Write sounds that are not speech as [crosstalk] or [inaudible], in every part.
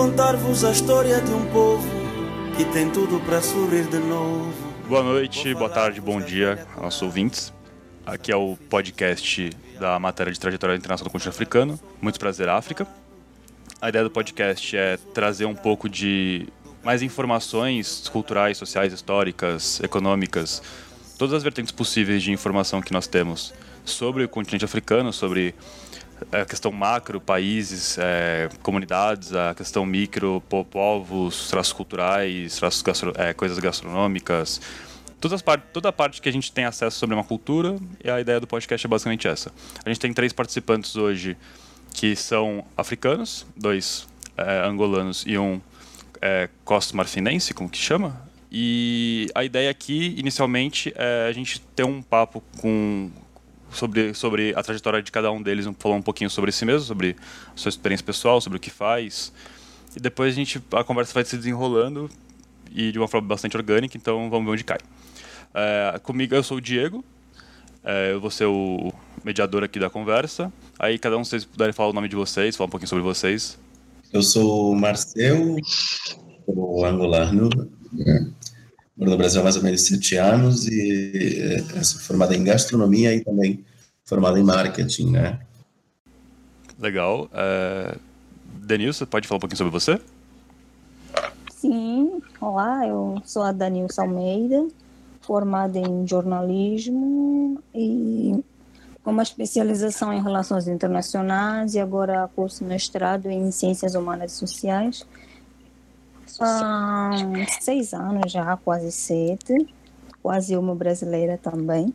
contar-vos a história de um povo que tem tudo para sorrir de novo. Boa noite, boa tarde, bom dia aos nossos ouvintes. Aqui é o podcast da matéria de trajetória internacional do continente africano. Muito prazer, África. A ideia do podcast é trazer um pouco de mais informações culturais, sociais, históricas, econômicas, todas as vertentes possíveis de informação que nós temos sobre o continente africano, sobre a questão macro, países, é, comunidades, a questão micro, povos, traços culturais, traços gastro, é, coisas gastronômicas, todas as part toda a parte que a gente tem acesso sobre uma cultura, e a ideia do podcast é basicamente essa. A gente tem três participantes hoje que são africanos, dois é, angolanos e um é, costo-marfinense, como que chama? E a ideia aqui, inicialmente, é a gente ter um papo com sobre, sobre a trajetória de cada um deles, falar um pouquinho sobre si mesmo, sobre a sua experiência pessoal, sobre o que faz. E depois a gente a conversa vai se desenrolando e de uma forma bastante orgânica, então vamos ver onde cai. É, comigo eu sou o Diego, é, eu vou ser o mediador aqui da conversa. Aí cada um de vocês puderem falar o nome de vocês, falar um pouquinho sobre vocês. Eu sou o Marcel, sou angolano? Moro no Brasil há mais ou menos sete anos e é, sou formado em gastronomia e também formado em marketing, né? Legal. É... Denilson, pode falar um pouquinho sobre você? Sim, olá, eu sou a Danilson Almeida, formada em jornalismo e com uma especialização em relações internacionais e agora curso mestrado em ciências humanas e sociais há seis anos já, quase sete, quase uma brasileira também.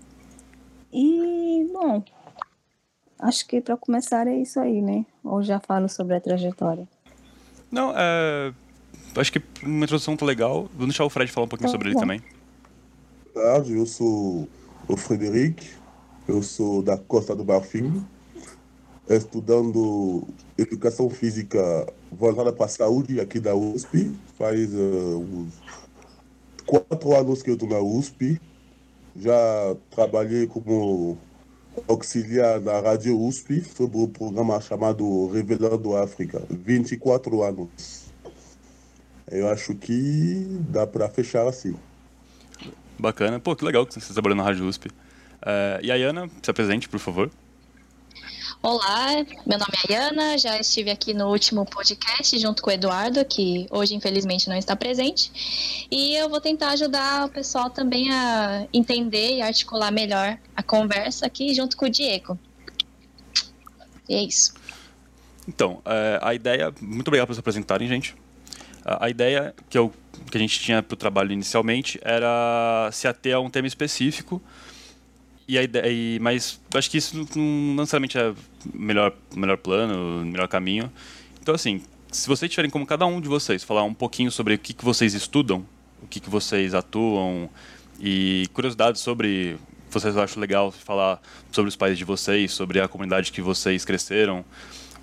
E, bom, acho que para começar é isso aí, né? Ou já falo sobre a trajetória? Não, é... acho que uma introdução tá legal. Vou deixar o Fred falar um pouquinho tá sobre bom. ele também. Tarde, eu sou o Frederic, eu sou da Costa do Marfim, estudando educação física voltada para a saúde aqui da USP. Faz uh, quatro anos que eu estou na USP. Já trabalhei como auxiliar na Rádio USP sobre o programa chamado Revelando África. 24 anos. Eu acho que dá para fechar assim. Bacana. Pô, que legal que você está trabalhando na Rádio USP. Uh, e a Ana, se apresente, por favor. Olá, meu nome é Ayana, já estive aqui no último podcast junto com o Eduardo, que hoje infelizmente não está presente, e eu vou tentar ajudar o pessoal também a entender e articular melhor a conversa aqui junto com o Diego. E é isso. Então, é, a ideia. Muito obrigado por se apresentarem, gente. A ideia que, eu, que a gente tinha para o trabalho inicialmente era se ater a um tema específico e a ideia, mas acho que isso não, necessariamente é melhor, melhor plano, melhor caminho. Então, assim, se vocês tiverem como cada um de vocês falar um pouquinho sobre o que, que vocês estudam, o que, que vocês atuam e curiosidades sobre vocês acham legal falar sobre os pais de vocês, sobre a comunidade que vocês cresceram,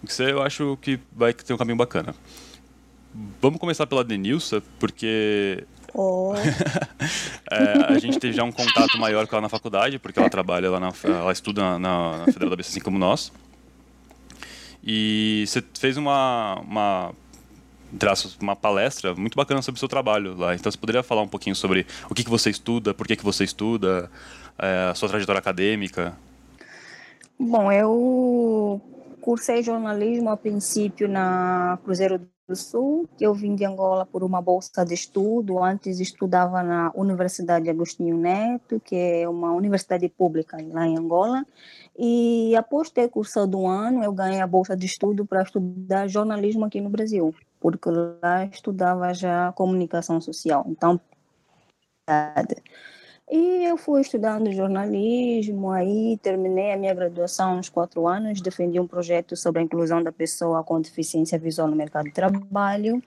isso eu acho que vai ter um caminho bacana. Vamos começar pela Denilson, porque Oh. [laughs] é, a gente teve já um contato maior com ela na faculdade, porque ela trabalha lá na, ela estuda na, na Federal da BC, assim como nós. E você fez uma, uma, uma palestra muito bacana sobre o seu trabalho lá. Então você poderia falar um pouquinho sobre o que, que você estuda, por que, que você estuda, é, a sua trajetória acadêmica? Bom, eu cursei jornalismo a princípio na Cruzeiro do Sul, que eu vim de Angola por uma bolsa de estudo. Antes estudava na Universidade Agostinho Neto, que é uma universidade pública lá em Angola. E após ter cursado um ano, eu ganhei a bolsa de estudo para estudar jornalismo aqui no Brasil, porque lá estudava já comunicação social. Então, e eu fui estudando jornalismo, aí terminei a minha graduação uns quatro anos, defendi um projeto sobre a inclusão da pessoa com deficiência visual no mercado de trabalho.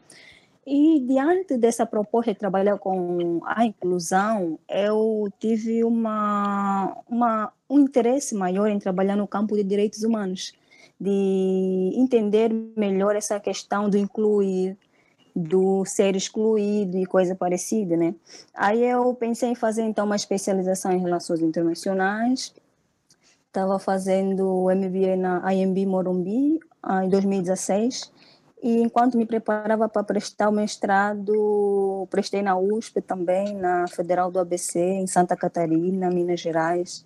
E diante dessa proposta de trabalhar com a inclusão, eu tive uma, uma, um interesse maior em trabalhar no campo de direitos humanos, de entender melhor essa questão do incluir, do ser excluído e coisa parecida, né? Aí eu pensei em fazer então uma especialização em relações internacionais. Estava fazendo o MBA na IMB Morumbi ah, em 2016 E enquanto me preparava para prestar o mestrado, prestei na USP também, na Federal do ABC, em Santa Catarina, Minas Gerais.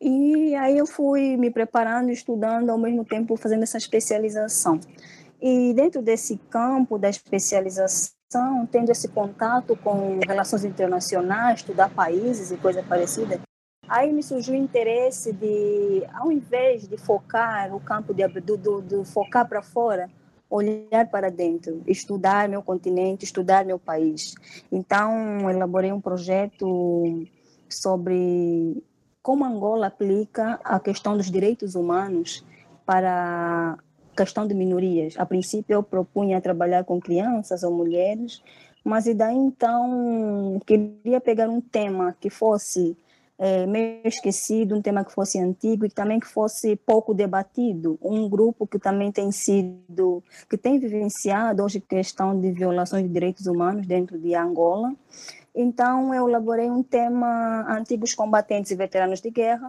E aí eu fui me preparando, estudando, ao mesmo tempo fazendo essa especialização. E dentro desse campo da especialização, tendo esse contato com relações internacionais, estudar países e coisa parecida, aí me surgiu o interesse de, ao invés de focar o campo de do, do, do focar para fora, olhar para dentro, estudar meu continente, estudar meu país. Então, elaborei um projeto sobre como Angola aplica a questão dos direitos humanos para questão de minorias. A princípio, eu propunha trabalhar com crianças ou mulheres, mas e daí então queria pegar um tema que fosse é, meio esquecido, um tema que fosse antigo e também que fosse pouco debatido. Um grupo que também tem sido, que tem vivenciado hoje questão de violações de direitos humanos dentro de Angola então, eu elaborei um tema antigos combatentes e veteranos de guerra,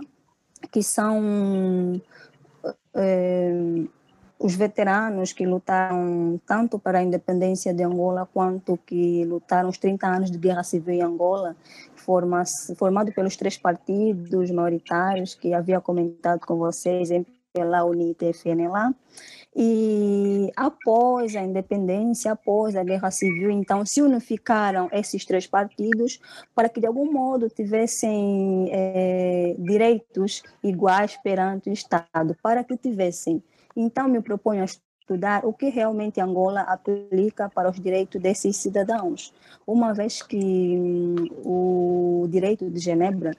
que são é, os veteranos que lutaram tanto para a independência de Angola quanto que lutaram os 30 anos de guerra civil em Angola, forma, formado pelos três partidos maioritários que havia comentado com vocês, MPLA, UNITA e FNLA. E após a independência, após a guerra civil, então se unificaram esses três partidos para que de algum modo tivessem é, direitos iguais perante o Estado, para que tivessem. Então me proponho a estudar o que realmente Angola aplica para os direitos desses cidadãos, uma vez que hum, o direito de Genebra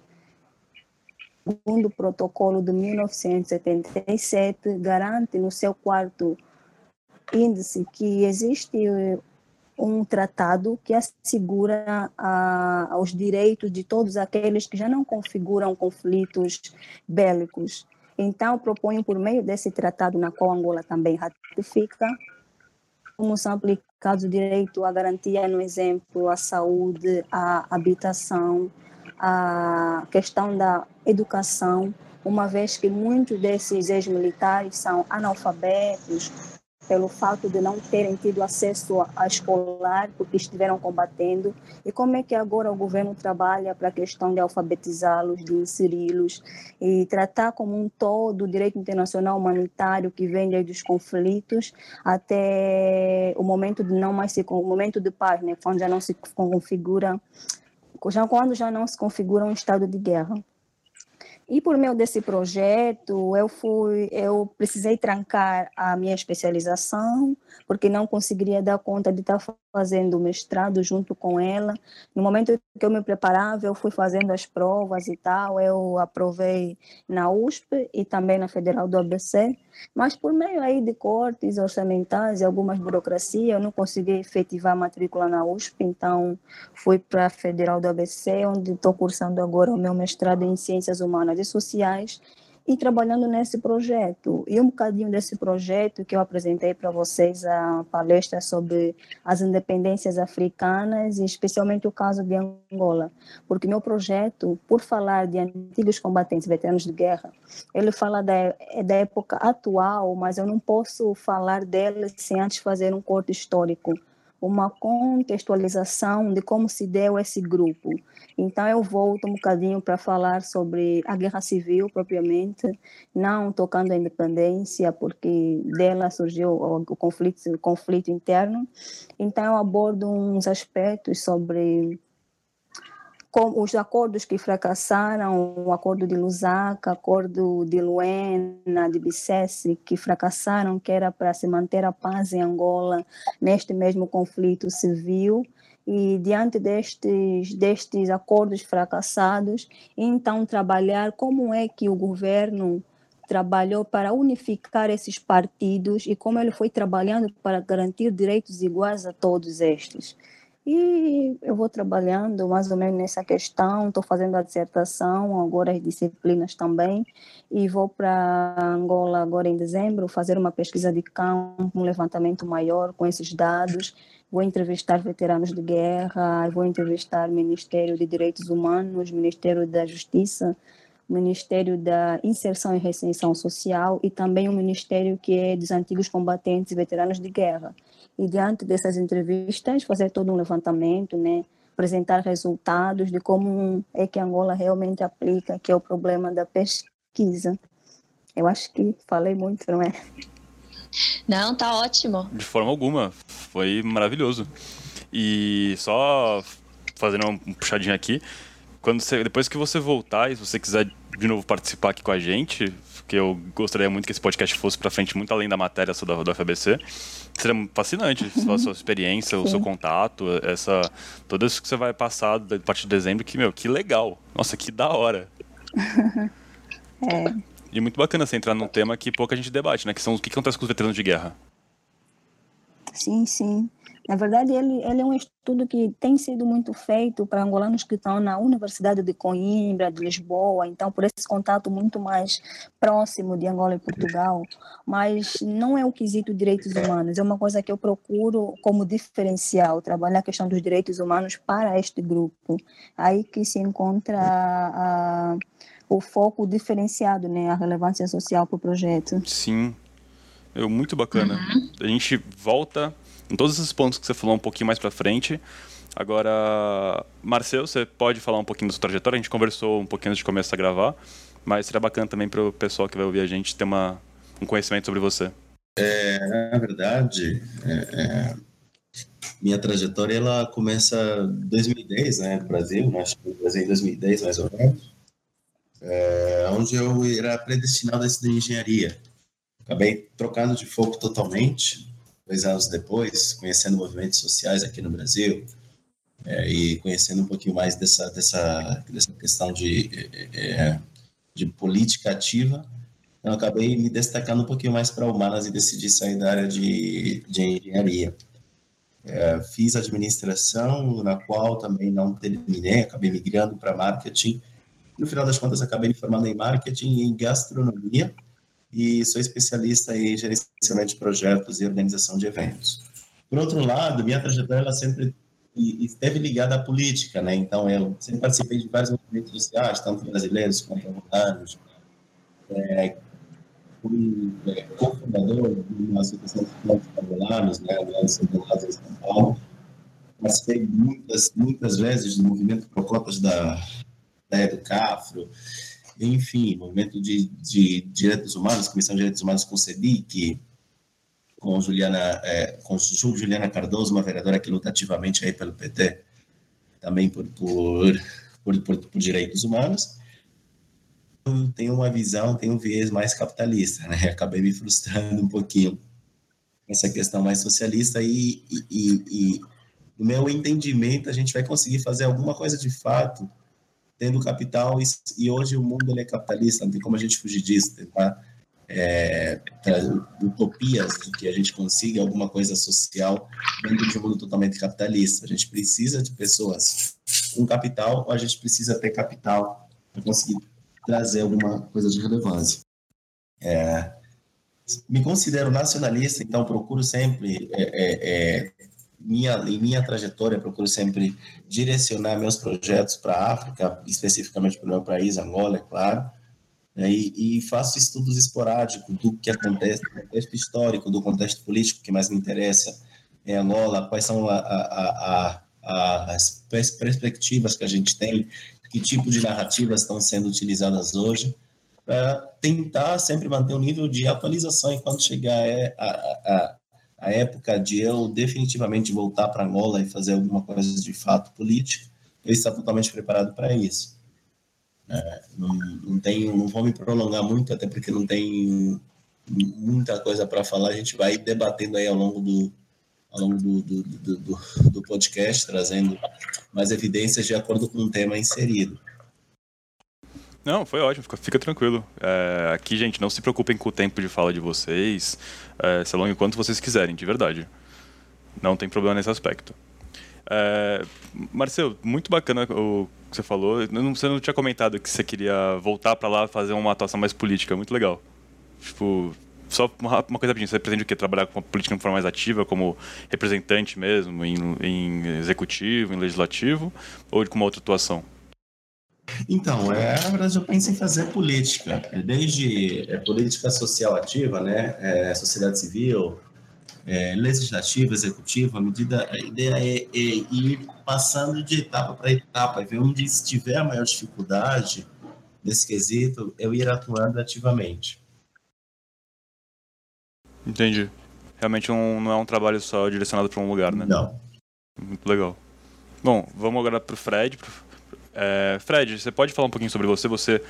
segundo o protocolo de 1977, garante no seu quarto índice que existe um tratado que assegura a, os direitos de todos aqueles que já não configuram conflitos bélicos. Então, proponho, por meio desse tratado, na qual Angola também ratifica, como são aplicados o direito à garantia, no exemplo, à saúde, à habitação, a questão da educação, uma vez que muitos desses ex-militares são analfabetos pelo fato de não terem tido acesso a escolar porque estiveram combatendo e como é que agora o governo trabalha para a questão de alfabetizá-los, de inseri-los e tratar como um todo o direito internacional humanitário que vem desde os conflitos até o momento de não mais se o momento de paz, né, quando já não se configura já quando já não se configura um estado de guerra. E por meio desse projeto, eu fui, eu precisei trancar a minha especialização, porque não conseguiria dar conta de estar fazendo o mestrado junto com ela. No momento que eu me preparava, eu fui fazendo as provas e tal, eu aprovei na USP e também na Federal do ABC, mas por meio aí de cortes orçamentais e algumas burocracias, eu não consegui efetivar a matrícula na USP, então fui para a Federal do ABC, onde estou cursando agora o meu mestrado em Ciências Humanas e Sociais, e trabalhando nesse projeto. E um bocadinho desse projeto que eu apresentei para vocês a palestra sobre as independências africanas, e especialmente o caso de Angola, porque meu projeto, por falar de antigos combatentes, veteranos de guerra, ele fala da, é da época atual, mas eu não posso falar dela sem antes fazer um corte histórico uma contextualização de como se deu esse grupo. Então, eu volto um bocadinho para falar sobre a guerra civil propriamente, não tocando a independência, porque dela surgiu o conflito, o conflito interno. Então, eu abordo uns aspectos sobre com os acordos que fracassaram, o acordo de Lusaka, acordo de Luena, de Bicesse, que fracassaram, que era para se manter a paz em Angola neste mesmo conflito civil. E diante destes, destes acordos fracassados, então trabalhar como é que o governo trabalhou para unificar esses partidos e como ele foi trabalhando para garantir direitos iguais a todos estes. E eu vou trabalhando mais ou menos nessa questão, estou fazendo a dissertação, agora as disciplinas também, e vou para Angola agora em dezembro fazer uma pesquisa de campo, um levantamento maior com esses dados. Vou entrevistar veteranos de guerra, vou entrevistar Ministério de Direitos Humanos, Ministério da Justiça, Ministério da Inserção e Reinserção Social e também o Ministério que é dos antigos combatentes e veteranos de guerra. E diante dessas entrevistas, fazer todo um levantamento, né, apresentar resultados de como é que Angola realmente aplica, que é o problema da pesquisa. Eu acho que falei muito, não é? Não, tá ótimo. De forma alguma, foi maravilhoso. E só fazendo um puxadinho aqui, quando você, depois que você voltar e se você quiser de novo participar aqui com a gente, que eu gostaria muito que esse podcast fosse para frente muito além da matéria só do, do FABC, seria fascinante a sua experiência, o seu contato, essa toda isso que você vai passar a partir de dezembro, que meu, que legal. Nossa, que da hora. [laughs] é. E muito bacana você entrar num tema que pouca gente debate, né, que são o que acontece com os veteranos de guerra. Sim, sim. Na verdade, ele, ele é um estudo que tem sido muito feito para angolanos que estão na Universidade de Coimbra, de Lisboa, então, por esse contato muito mais próximo de Angola e Portugal, mas não é o quesito direitos humanos, é uma coisa que eu procuro como diferencial, trabalhar a questão dos direitos humanos para este grupo. Aí que se encontra a, o foco diferenciado, né, a relevância social para o projeto. Sim, é muito bacana. Uhum. A gente volta em todos esses pontos que você falou um pouquinho mais para frente. Agora, Marcel, você pode falar um pouquinho da sua trajetória? A gente conversou um pouquinho antes de começar a gravar, mas seria bacana também para o pessoal que vai ouvir a gente ter uma, um conhecimento sobre você. É, na verdade, é, é, minha trajetória ela começa em 2010, né, no Brasil, né, acho que no Brasil em 2010 mais ou menos, é, onde eu era predestinado a estudar engenharia. Acabei trocando de foco totalmente, dois anos depois, conhecendo movimentos sociais aqui no Brasil é, e conhecendo um pouquinho mais dessa, dessa, dessa questão de, é, é de política ativa, eu acabei me destacando um pouquinho mais para humanas e decidi sair da área de, de engenharia. É, fiz administração, na qual também não terminei, acabei migrando para marketing. No final das contas, acabei me formando em marketing e em gastronomia, e sou especialista em gerenciamento de projetos e organização de eventos. Por outro lado, minha trajetória ela sempre esteve ligada à política, né? Então, eu sempre participei de vários movimentos sociais, tanto brasileiros quanto voluntários. É, fui é, cofundador de uma associação de angolanos, né? Angolanos em São Paulo. Participei muitas, muitas vezes do movimento Procotas da, da Educafro enfim, movimento de, de direitos humanos, Comissão de Direitos Humanos com CEDIC, com Juliana, é, com Juliana Cardoso, uma vereadora que luta ativamente aí pelo PT, também por, por, por, por, por direitos humanos. Tenho uma visão, tenho um viés mais capitalista, né? [laughs] Acabei me frustrando um pouquinho essa questão mais socialista e, e, e, e no meu entendimento a gente vai conseguir fazer alguma coisa de fato tendo capital e, e hoje o mundo ele é capitalista, não tem como a gente fugir disso, tá? É, utopias de que a gente consiga alguma coisa social dentro de um mundo totalmente capitalista. A gente precisa de pessoas com capital ou a gente precisa ter capital para conseguir trazer alguma coisa de relevância. É, me considero nacionalista, então procuro sempre é, é, é minha, em minha trajetória, procuro sempre direcionar meus projetos para a África, especificamente para o meu país, Angola, é claro, né, e, e, faço estudos esporádicos do que acontece, do contexto histórico, do contexto político que mais me interessa em Angola, quais são a, a, a, as perspectivas que a gente tem, que tipo de narrativas estão sendo utilizadas hoje, para tentar sempre manter um nível de atualização enquanto chegar a, a época de eu definitivamente voltar para Angola e fazer alguma coisa de fato política, eu estava totalmente preparado para isso. É, não, não, tenho, não vou me prolongar muito, até porque não tem muita coisa para falar. A gente vai debatendo aí ao longo do, ao longo do, do, do, do podcast, trazendo mais evidências de acordo com o tema inserido. Não, foi ótimo, fica, fica tranquilo. É, aqui, gente, não se preocupem com o tempo de fala de vocês. É, se alonguem quanto vocês quiserem, de verdade. Não tem problema nesse aspecto. É, Marcelo, muito bacana o que você falou. Você não tinha comentado que você queria voltar para lá fazer uma atuação mais política. Muito legal. Tipo, só uma, uma coisa rapidinha. Você pretende o quê? Trabalhar com a política de forma mais ativa, como representante mesmo, em, em executivo, em legislativo, ou com uma outra atuação? Então, é, verdade, eu penso em fazer política, é, desde é, política social ativa, né, é, sociedade civil, é, legislativa, executiva, a medida, a ideia é, é ir passando de etapa para etapa, e ver onde estiver a maior dificuldade nesse quesito, eu ir atuando ativamente. Entendi. Realmente um, não é um trabalho só direcionado para um lugar, né? Não. Muito legal. Bom, vamos agora para o Fred. É, Fred, você pode falar um pouquinho sobre você? Você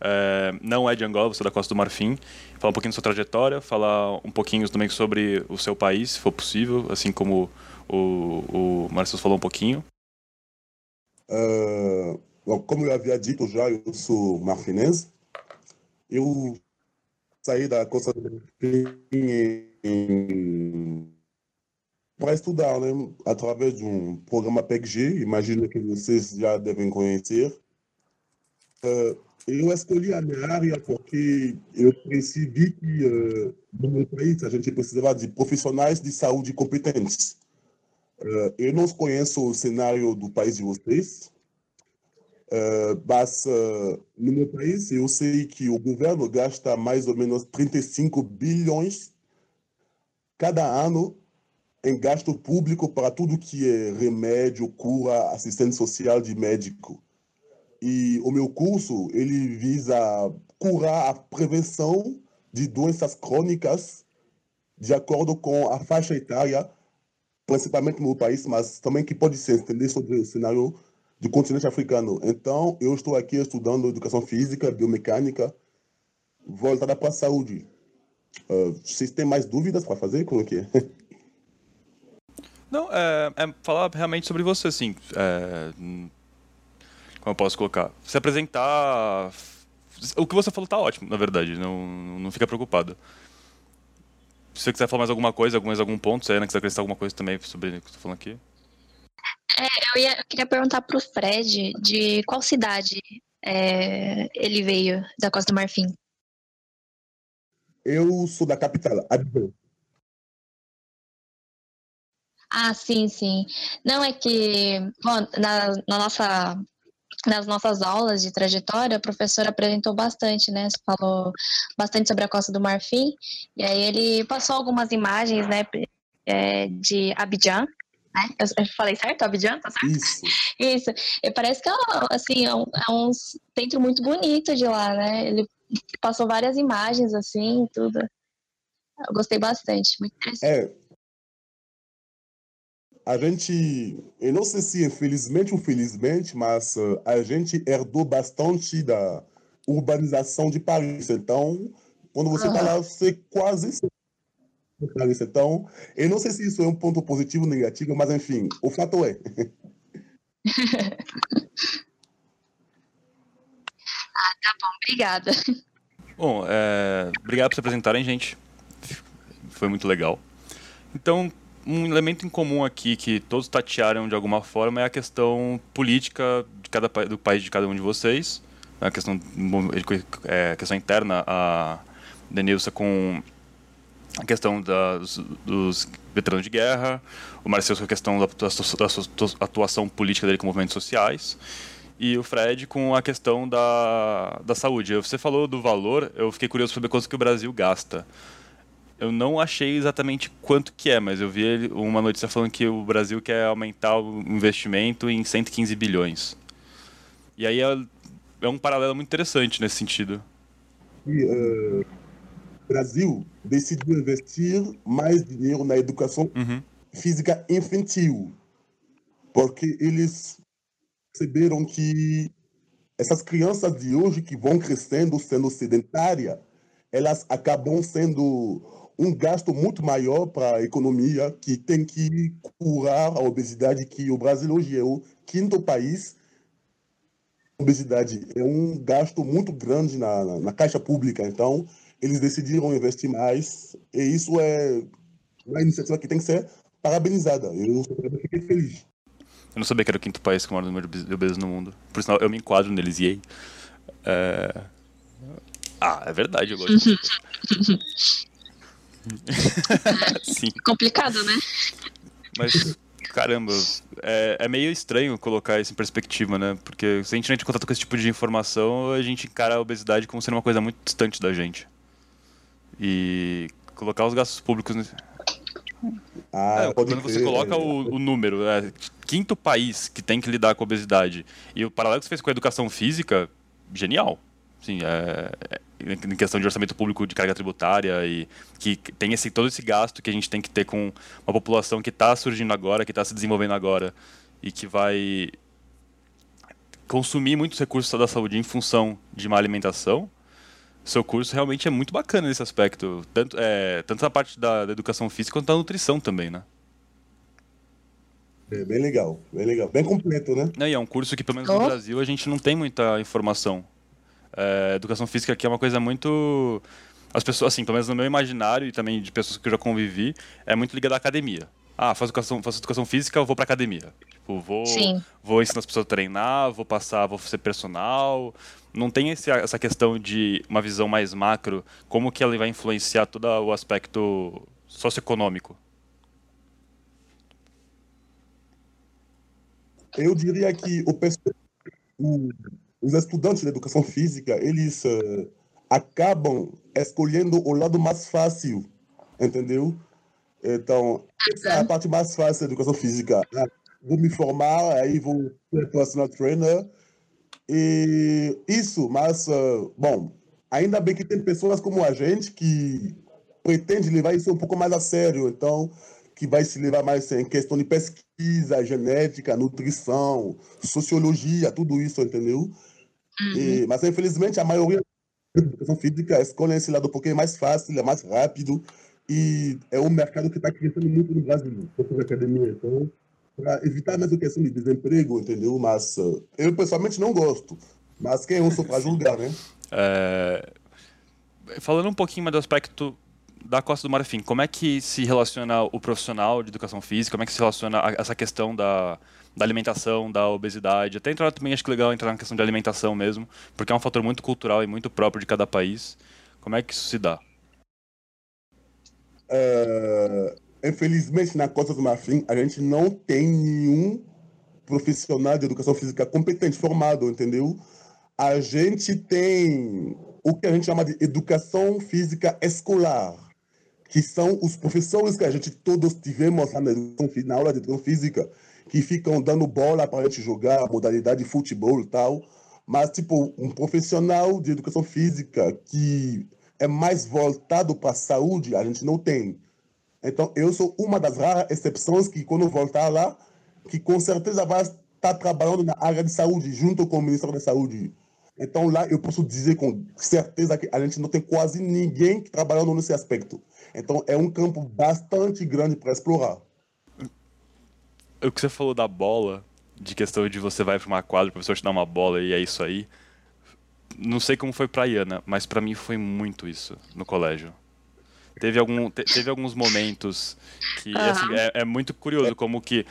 é, não é de Angola, você é da Costa do Marfim. Falar um pouquinho da sua trajetória, falar um pouquinho também sobre o seu país, se for possível, assim como o, o Marcos falou um pouquinho. Uh, bom, como eu havia dito já, eu sou marfinense. Eu saí da Costa do Marfim para estudar, né? Através de um programa PECG, imagino que vocês já devem conhecer. Uh, eu escolhi a minha área porque eu percebi que uh, no meu país a gente precisava de profissionais de saúde competentes. Uh, eu não conheço o cenário do país de vocês, mas no meu país eu sei que o governo gasta mais ou menos 35 bilhões cada ano em gasto público para tudo que é remédio, cura, assistente social de médico. E o meu curso, ele visa curar a prevenção de doenças crônicas de acordo com a faixa etária, principalmente no país, mas também que pode se entender sobre o cenário do continente africano. Então, eu estou aqui estudando educação física, biomecânica, voltada para a saúde. Uh, vocês têm mais dúvidas para fazer? Como é que é? [laughs] Não, é, é falar realmente sobre você, assim. É, como eu posso colocar? Se apresentar. O que você falou tá ótimo, na verdade. Não, não fica preocupado. Se você quiser falar mais alguma coisa, mais algum ponto, se a Ana quiser acrescentar alguma coisa também sobre o que eu tô falando aqui. É, eu, ia, eu queria perguntar pro Fred de qual cidade é, ele veio da Costa do Marfim. Eu sou da capital, Abidjan. Ah, sim, sim. Não é que, bom, na, na nossa nas nossas aulas de trajetória, a professora apresentou bastante, né? Falou bastante sobre a Costa do Marfim, e aí ele passou algumas imagens, né, é, de Abidjan, né? Eu, falei certo? Abidjan, tá certo? Isso. Isso. E parece que é, assim, é um, é um centro muito bonito de lá, né? Ele passou várias imagens, assim, tudo. Eu gostei bastante, muito interessante. É, a gente, eu não sei se infelizmente ou felizmente, mas uh, a gente herdou bastante da urbanização de Paris. Então, quando você está uhum. lá, você quase Paris. Então, eu não sei se isso é um ponto positivo ou negativo, mas enfim, o fato é. [laughs] ah, tá bom, obrigada. Bom, é... obrigado por se apresentarem, gente. Foi muito legal. Então, um elemento em comum aqui que todos tatearam de alguma forma é a questão política de cada, do país de cada um de vocês. A questão, é, a questão interna, a Denilson com a questão dos, veteranos de guerra, o Marcelo com a questão da, da, atuação política dele com movimentos sociais, e o Fred com a questão da, da saúde. Você falou do valor, eu fiquei curioso para saber quanto que o Brasil gasta eu não achei exatamente quanto que é, mas eu vi uma notícia falando que o Brasil quer aumentar o investimento em 115 bilhões. E aí é, é um paralelo muito interessante nesse sentido. E, uh, Brasil decidiu investir mais dinheiro na educação uhum. física infantil, porque eles perceberam que essas crianças de hoje que vão crescendo sendo sedentárias, elas acabam sendo um gasto muito maior para a economia que tem que curar a obesidade, que o Brasil hoje é o quinto país obesidade. É um gasto muito grande na, na, na, caixa pública. Então, eles decidiram investir mais e isso é uma iniciativa que tem que ser parabenizada. Eu fiquei feliz. Eu não sabia que era o quinto país com o maior número de obesos no mundo. Por sinal, eu me enquadro neles, e aí. É... Ah, é verdade, eu gosto. [laughs] [laughs] Sim. Complicado, né? Mas caramba, é, é, meio estranho colocar isso em perspectiva, né? Porque se a gente não entra em contato com esse tipo de informação, a gente encara a obesidade como sendo uma coisa muito distante da gente. E colocar os gastos públicos. Ah, é, quando você coloca o, o número, é quinto país que tem que lidar com a obesidade, e o paralelo que você fez com a educação física, genial. Sim, é, é, em questão de orçamento público de carga tributária e que tem esse, todo esse gasto que a gente tem que ter com uma população que está surgindo agora, que está se desenvolvendo agora e que vai consumir muitos recursos da saúde em função de uma alimentação, seu curso realmente é muito bacana nesse aspecto. Tanto, é, tanto na parte da, da educação física quanto da nutrição também, né? É bem legal, bem legal. Bem completo, né? e é um curso que, pelo menos no Brasil, a gente não tem muita informação. É, educação física aqui é uma coisa muito. As pessoas, assim, pelo menos no meu imaginário e também de pessoas que eu já convivi, é muito ligada à academia. Ah, faço educação, faço educação física, eu vou pra academia. Tipo, vou, vou ensinar as pessoas a treinar, vou passar, vou ser personal. Não tem esse, essa questão de uma visão mais macro, como que ela vai influenciar todo o aspecto socioeconômico. Eu diria que o, o, os estudantes de educação física, eles uh, acabam escolhendo o lado mais fácil, entendeu? Então, essa é a parte mais fácil da educação física. Ah, vou me formar, aí vou ser personal trainer. E isso, mas, uh, bom, ainda bem que tem pessoas como a gente que pretende levar isso um pouco mais a sério. Então, que vai se levar mais em questão de pesquisa, genética, nutrição, sociologia, tudo isso, entendeu? Uhum. E, mas, infelizmente, a maioria da educação física escolhe esse lado porque é mais fácil, é mais rápido e é um mercado que está crescendo muito no Brasil, sobre academia. Então, para evitar mesmo a questão de desemprego, entendeu? Mas uh, eu, pessoalmente, não gosto. Mas quem eu sou para julgar, né? É... Falando um pouquinho mais do aspecto da Costa do Marfim, como é que se relaciona o profissional de educação física, como é que se relaciona essa questão da da alimentação, da obesidade. Até entrar também, acho que legal entrar na questão de alimentação mesmo, porque é um fator muito cultural e muito próprio de cada país. Como é que isso se dá? Uh, infelizmente, na Costa do Marfim, a gente não tem nenhum profissional de educação física competente, formado, entendeu? A gente tem o que a gente chama de educação física escolar, que são os professores que a gente todos tivemos na, na aula de educação física, que ficam dando bola para a gente jogar, modalidade de futebol e tal. Mas, tipo, um profissional de educação física que é mais voltado para a saúde, a gente não tem. Então, eu sou uma das raras exceções que, quando voltar lá, que com certeza vai estar trabalhando na área de saúde, junto com o Ministério da Saúde. Então, lá eu posso dizer com certeza que a gente não tem quase ninguém trabalhando nesse aspecto. Então, é um campo bastante grande para explorar o que você falou da bola, de questão de você vai para uma quadra, o professor te dá uma bola e é isso aí. Não sei como foi pra Iana, mas para mim foi muito isso no colégio. Teve, algum, te, teve alguns momentos que, uhum. assim, é, é, muito curioso como que,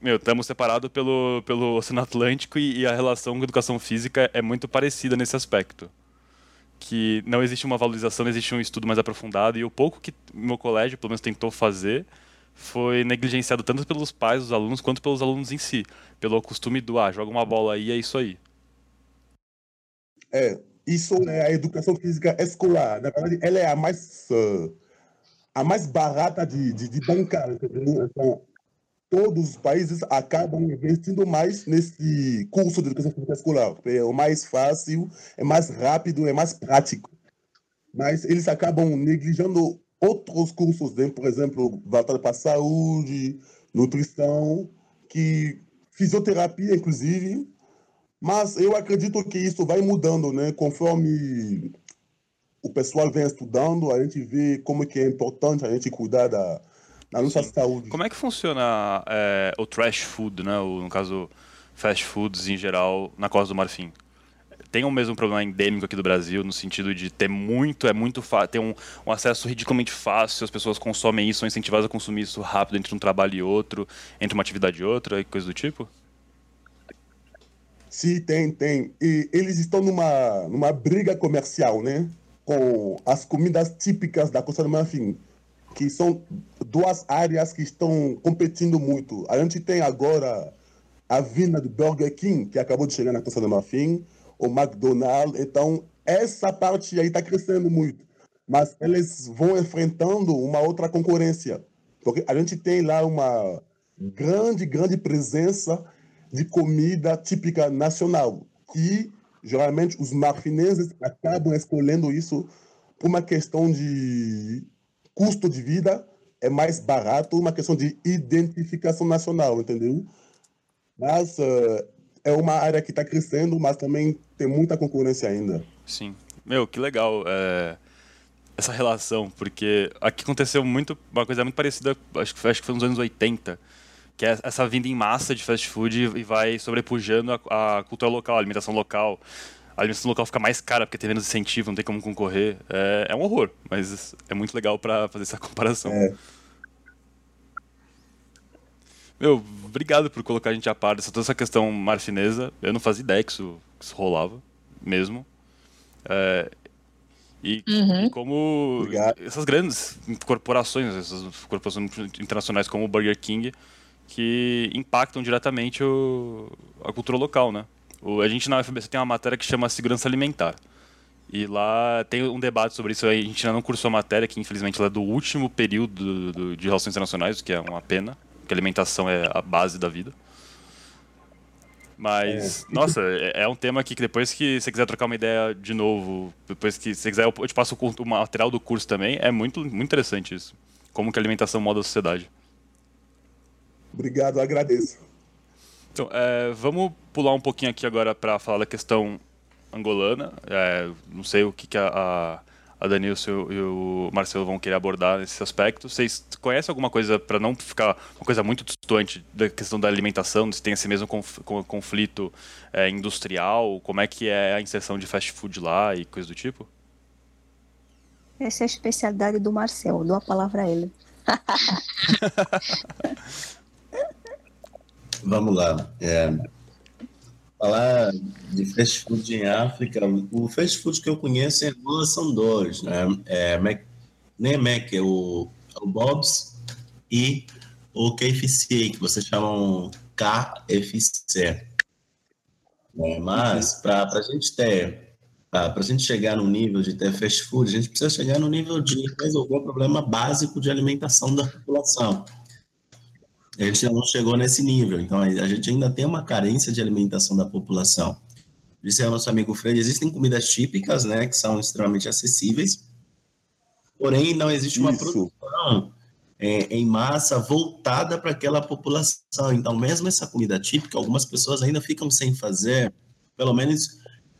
meu, estamos separados pelo, pelo Oceano Atlântico e, e a relação com a educação física é muito parecida nesse aspecto que não existe uma valorização, não existe um estudo mais aprofundado e o pouco que meu colégio, pelo menos, tentou fazer foi negligenciado tanto pelos pais dos alunos quanto pelos alunos em si, pelo costume do ah, joga uma bola aí, é isso aí. É, isso é a educação física escolar. Na verdade, ela é a mais uh, a mais barata de, de, de bancar. Então, todos os países acabam investindo mais nesse curso de educação física escolar. É o mais fácil, é mais rápido, é mais prático. Mas eles acabam negligenciando outros cursos por exemplo, voltado para saúde, nutrição, que fisioterapia, inclusive. Mas eu acredito que isso vai mudando, né? Conforme o pessoal vem estudando, a gente vê como que é importante a gente cuidar da, da nossa Sim. saúde. Como é que funciona é, o trash food, né? O, no caso, fast foods em geral na Costa do Marfim? Tem o mesmo problema endêmico aqui do Brasil, no sentido de ter muito, é muito ter um, um, acesso ridiculamente fácil, as pessoas consomem isso, são incentivadas a consumir isso rápido entre um trabalho e outro, entre uma atividade e outra, coisa do tipo? Sim, tem, tem. E eles estão numa, numa briga comercial, né? Com as comidas típicas da Costa do Marfim, que são duas áreas que estão competindo muito. A gente tem agora a vinda do Burger King, que acabou de chegar na Costa do Marfim, o McDonald's. Então, essa parte aí está crescendo muito. Mas eles vão enfrentando uma outra concorrência. Porque a gente tem lá uma grande, grande presença de comida típica nacional. E, geralmente, os marfineses acabam escolhendo isso por uma questão de custo de vida, é mais barato, uma questão de identificação nacional, entendeu? Mas uh, é uma área que está crescendo, mas também tem muita concorrência ainda. Sim. Meu, que legal é, essa relação, porque aqui aconteceu muito uma coisa muito parecida, acho que, acho que foi nos anos 80, que é essa vinda em massa de fast food e vai sobrepujando a, a cultura local, a alimentação local a alimentação local fica mais cara porque tem menos incentivo, não tem como concorrer. É, é um horror, mas é muito legal para fazer essa comparação. É. Meu, obrigado por colocar a gente a par dessa toda essa questão marfinesa. Eu não fazia ideia que isso, que isso rolava, mesmo. É, e, uhum. e, como obrigado. essas grandes corporações, essas corporações internacionais como o Burger King, que impactam diretamente o, a cultura local, né? O, a gente na UFBC tem uma matéria que chama Segurança Alimentar. E lá tem um debate sobre isso. A gente ainda não cursou a matéria, que infelizmente ela é do último período do, do, de Relações Internacionais, o que é uma pena, porque a alimentação é a base da vida. Mas, é. nossa, é, é, um tema que, que depois que você quiser trocar uma ideia de novo, depois que você quiser, eu te passo o, o material do curso também. É muito, muito interessante isso. Como que a alimentação molda a sociedade. Obrigado, agradeço. Então, é, vamos pular um pouquinho aqui agora para falar da questão angolana. É, não sei o que, que a, a Danilson e o Marcelo vão querer abordar nesse aspecto. Vocês conhecem alguma coisa, para não ficar uma coisa muito distante da questão da alimentação, se tem esse mesmo conflito é, industrial? Como é que é a inserção de fast food lá e coisa do tipo? Essa é a especialidade do Marcelo. Dou a palavra a ele. [laughs] Vamos lá. É, falar de fast food em África, o fast food que eu conheço em Angola são dois, né? É, Mac, nem é Mac, é o, é o Bob's e o KFC, que vocês chamam KFC. É, mas, para a gente ter, para a gente chegar no nível de ter fast food, a gente precisa chegar no nível de resolver o problema básico de alimentação da população. A gente ainda não chegou nesse nível, então a gente ainda tem uma carência de alimentação da população. Disse o nosso amigo Fred, existem comidas típicas, né, que são extremamente acessíveis, porém não existe uma Isso. produção é, em massa voltada para aquela população. Então, mesmo essa comida típica, algumas pessoas ainda ficam sem fazer pelo menos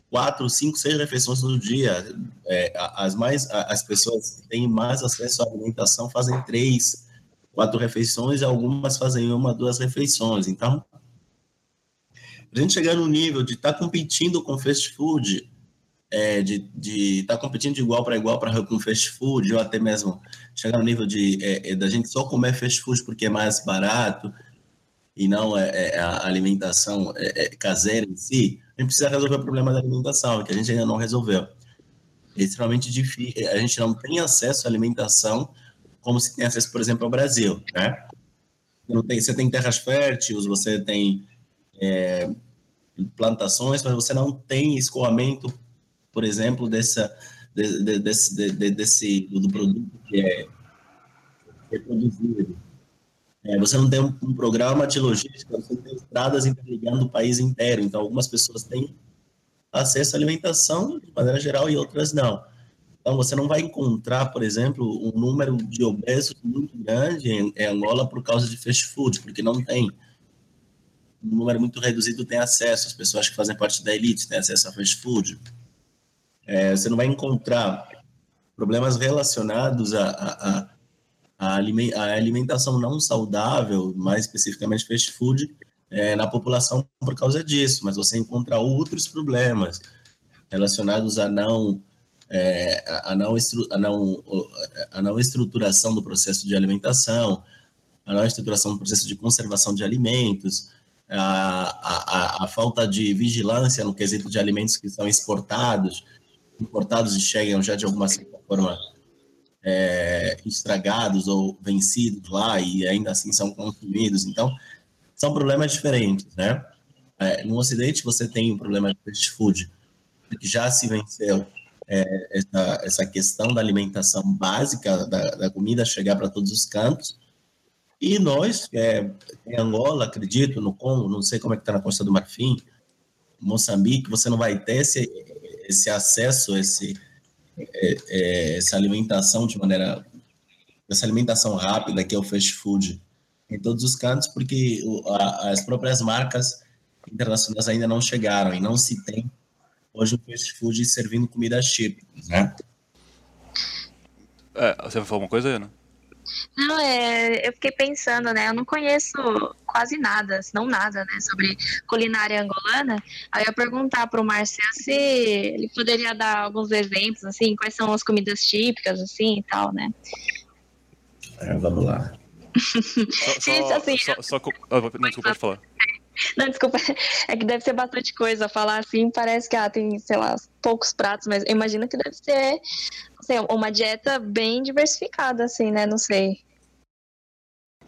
quatro, cinco, seis refeições no dia. É, as mais, as pessoas que têm mais acesso à alimentação fazem três, quatro refeições algumas fazem uma, duas refeições. Então, a gente chegar no nível de estar tá competindo com fast food, é, de estar tá competindo de igual para igual para com fast food, ou até mesmo chegar no nível de é, é, da gente só comer fast food porque é mais barato e não é, é a alimentação é, é, caseira em si, a gente precisa resolver o problema da alimentação, que a gente ainda não resolveu. É extremamente difícil, a gente não tem acesso à alimentação como se tem acesso, por exemplo, ao Brasil, né? Não tem, você tem terras férteis, você tem é, plantações, mas você não tem escoamento, por exemplo, dessa, de, de, desse, de, desse, do produto que é, que é produzido. É, você não tem um, um, programa de logística, você tem estradas interligando o país inteiro. Então, algumas pessoas têm acesso à alimentação de maneira geral e outras não. Então, você não vai encontrar, por exemplo, um número de obesos muito grande em, Angola por causa de fast food, porque não tem. Um número muito reduzido tem acesso, as pessoas que fazem parte da elite têm acesso a fast food. É, você não vai encontrar problemas relacionados a, a, a, a alimentação não saudável, mais especificamente fast food, é, na população por causa disso, mas você encontra outros problemas relacionados a não é, a, não a, não, a não estruturação do processo de alimentação, a não estruturação do processo de conservação de alimentos, a, a, a falta de vigilância no quesito de alimentos que são exportados, importados e chegam já de alguma certa forma é, estragados ou vencidos lá e ainda assim são consumidos. Então, são problemas diferentes, né? É, no Ocidente, você tem um problema de fast food, que já se venceu é, essa, essa questão da alimentação básica, da, da comida chegar para todos os cantos. E nós, é, em Angola, acredito, no Congo, não sei como é que está na Costa do Marfim, Moçambique, você não vai ter esse, esse acesso, esse, é, é, essa alimentação de maneira, essa alimentação rápida que é o fast food em todos os cantos, porque a, as próprias marcas internacionais ainda não chegaram e não se tem hoje o fast food servindo comidas típicas, né? É, você vai falar uma coisa, Ana? Não, é, eu fiquei pensando, né? Eu não conheço quase nada, não nada, né? Sobre culinária angolana. Aí eu ia perguntar para o Marcel se ele poderia dar alguns exemplos, assim, quais são as comidas típicas, assim, e tal, né? É, vamos lá. [laughs] só, só, assim, só, só, só, ah, não, desculpa, pode falar. Não, desculpa, é que deve ser bastante coisa. Falar assim parece que ah, tem, sei lá, poucos pratos, mas imagina que deve ser sei, uma dieta bem diversificada, assim, né? Não sei.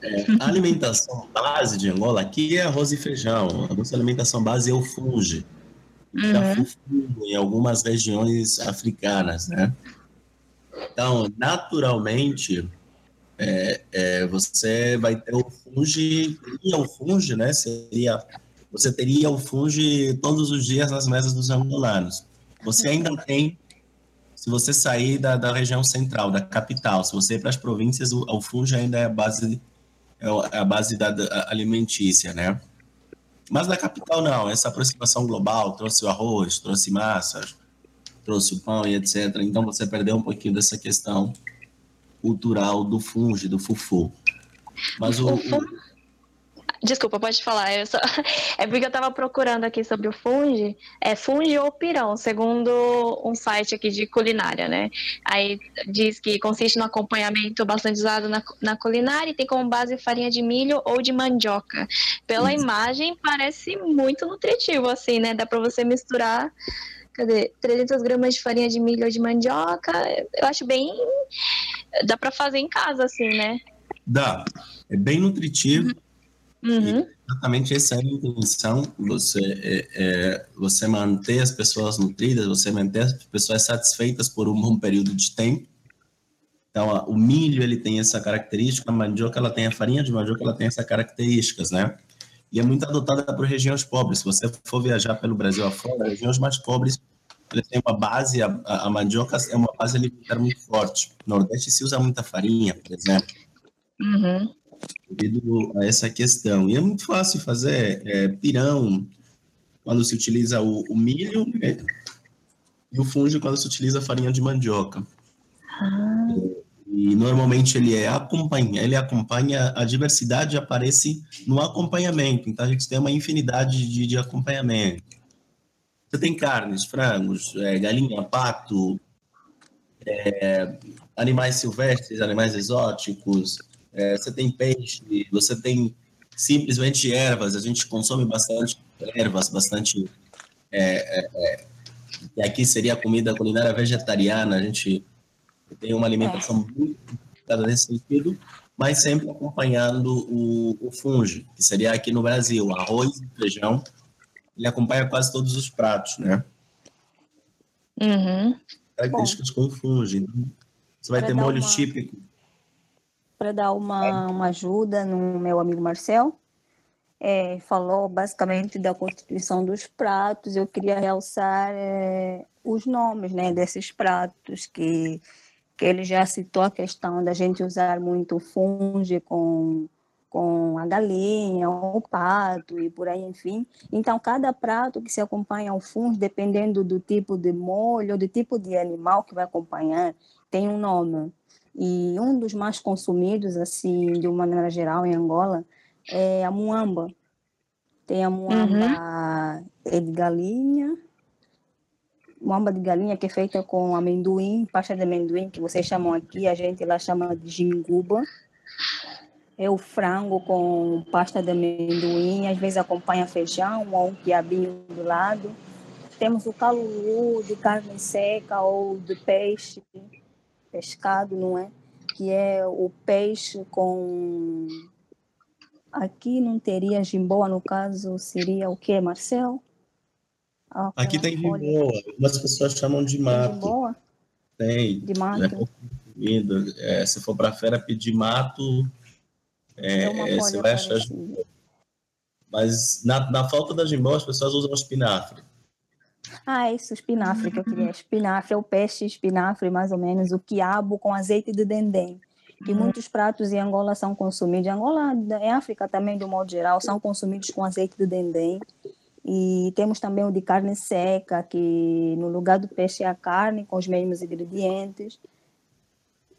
É, a alimentação base de Angola aqui é arroz e feijão. A nossa alimentação base é o funge. Uhum. em algumas regiões africanas, né? Então, naturalmente, é, é, você vai ter o funge, teria o funge, né? Seria, você teria o funge todos os dias nas mesas dos angolanos. Você ainda tem, se você sair da, da região central, da capital, se você ir para as províncias, o, o funge ainda é a base, é, é a base da, da alimentícia, né? Mas na capital não, essa aproximação global trouxe o arroz, trouxe massas, trouxe o pão e etc. Então você perdeu um pouquinho dessa questão cultural do funge, do fufu. Mas o, o... Desculpa, pode falar. Só... [laughs] É porque eu estava procurando aqui sobre o funge. É funge ou pirão, segundo um site aqui de culinária, né? Aí diz que consiste no acompanhamento bastante usado na, na culinária e tem como base farinha de milho ou de mandioca. Pela Isso. imagem, parece muito nutritivo, assim, né? Dá para você misturar cadê? 300 gramas de farinha de milho ou de mandioca. Eu acho bem. Dá para fazer em casa, assim, né? Dá. É bem nutritivo. Uhum. exatamente essa é a intenção: você, é, é, você manter as pessoas nutridas, você manter as pessoas satisfeitas por um bom período de tempo. Então, o milho ele tem essa característica, a mandioca ela tem a farinha de mandioca ela tem essas características, né? E é muito adotada por regiões pobres. Se você for viajar pelo Brasil afora, regiões mais pobres eles têm uma base, a, a, mandioca é uma base alimentar muito forte. No Nordeste se usa muita farinha, por exemplo. Uhum. Devido a essa questão. E é muito fácil fazer é, pirão quando se utiliza o, o milho né? e o fungo quando se utiliza a farinha de mandioca. Ah. E normalmente ele é acompanha, ele acompanha, a diversidade aparece no acompanhamento. Então a gente tem uma infinidade de, de acompanhamento. Você tem carnes, frangos, é, galinha, pato, é, animais silvestres, animais exóticos, é, você tem peixe, você tem simplesmente ervas, a gente consome bastante ervas, bastante. É, é, é aqui seria a comida culinária vegetariana, a gente tem uma alimentação é. muito complicada nesse sentido, mas sempre acompanhando o, o funge, que seria aqui no Brasil, arroz e feijão, ele acompanha quase todos os pratos, né? Uhum. Características Bom. com o funge. Então, você vai ter molho uma... típico. Para dar uma, uma ajuda no meu amigo Marcel, é, falou basicamente da constituição dos pratos. Eu queria realçar é, os nomes né, desses pratos que que ele já citou a questão da gente usar muito funge com, com a galinha, o pato e por aí, enfim. Então, cada prato que se acompanha ao funge, dependendo do tipo de molho, do tipo de animal que vai acompanhar, tem um nome. E um dos mais consumidos, assim, de uma maneira geral, em Angola, é a muamba. Tem a muamba uhum. de galinha, muamba de galinha que é feita com amendoim, pasta de amendoim, que vocês chamam aqui, a gente lá chama de jinguba. É o frango com pasta de amendoim, às vezes acompanha feijão ou um quiabinho do lado. Temos o calulu de carne seca ou de peixe. pescado, não é? Que é o peixe com. Aqui não teria jimboa, no caso, seria o que, Marcel? Ah, Aqui tem jimboa, algumas pessoas chamam de mato. Tem. De mato. É, se for para a feira pedir mato, é, é você vai achar jimboa. Mas na, na falta da jimboa, as pessoas usam espinafre. Ah, isso, espinafre que eu queria. Espinafre é o peixe espinafre, mais ou menos, o quiabo com azeite de dendém. Que muitos pratos em Angola são consumidos. Em Angola, em África também, do modo geral, são consumidos com azeite de dendém. E temos também o de carne seca, que no lugar do peixe é a carne, com os mesmos ingredientes.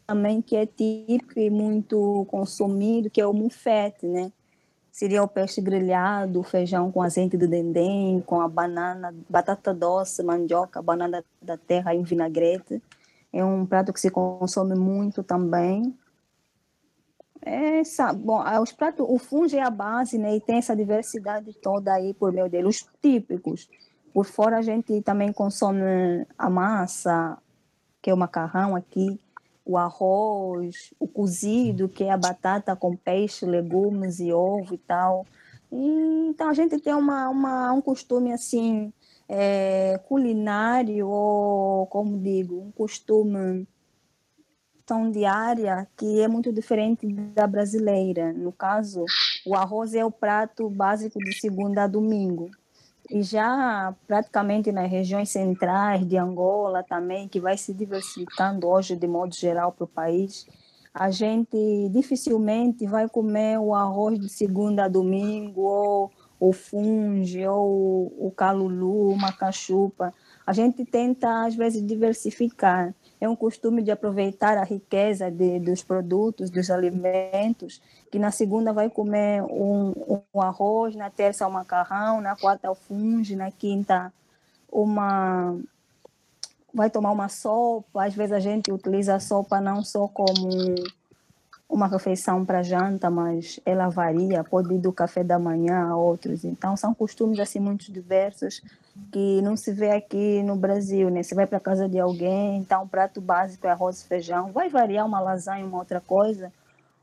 Também que é típico e muito consumido, que é o mufete, né? seria o peixe grelhado, o feijão com azeite de dendém, com a banana, batata doce, mandioca, banana da terra em vinagrete. É um prato que se consome muito também. É, bom, os pratos, o fungo é a base, né? E tem essa diversidade toda aí por meio dele. Os típicos. Por fora a gente também consome a massa, que é o macarrão aqui o arroz, o cozido, que é a batata com peixe, legumes e ovo e tal. E, então a gente tem uma, uma, um costume assim é, culinário, ou como digo, um costume diária que é muito diferente da brasileira. No caso, o arroz é o prato básico de segunda a domingo. E já praticamente nas regiões centrais de Angola também, que vai se diversificando hoje de modo geral para o país, a gente dificilmente vai comer o arroz de segunda a domingo, ou o funge, ou o calulu, uma cachupa. A gente tenta, às vezes, diversificar é um costume de aproveitar a riqueza de, dos produtos, dos alimentos, que na segunda vai comer um, um arroz, na terça um macarrão, na quarta o funge, na quinta uma vai tomar uma sopa, às vezes a gente utiliza a sopa não só como uma refeição para janta, mas ela varia, pode ir do café da manhã a outros. Então, são costumes assim muito diversos que não se vê aqui no Brasil, né? Você vai para casa de alguém, então o prato básico é arroz e feijão. Vai variar uma lasanha, uma outra coisa,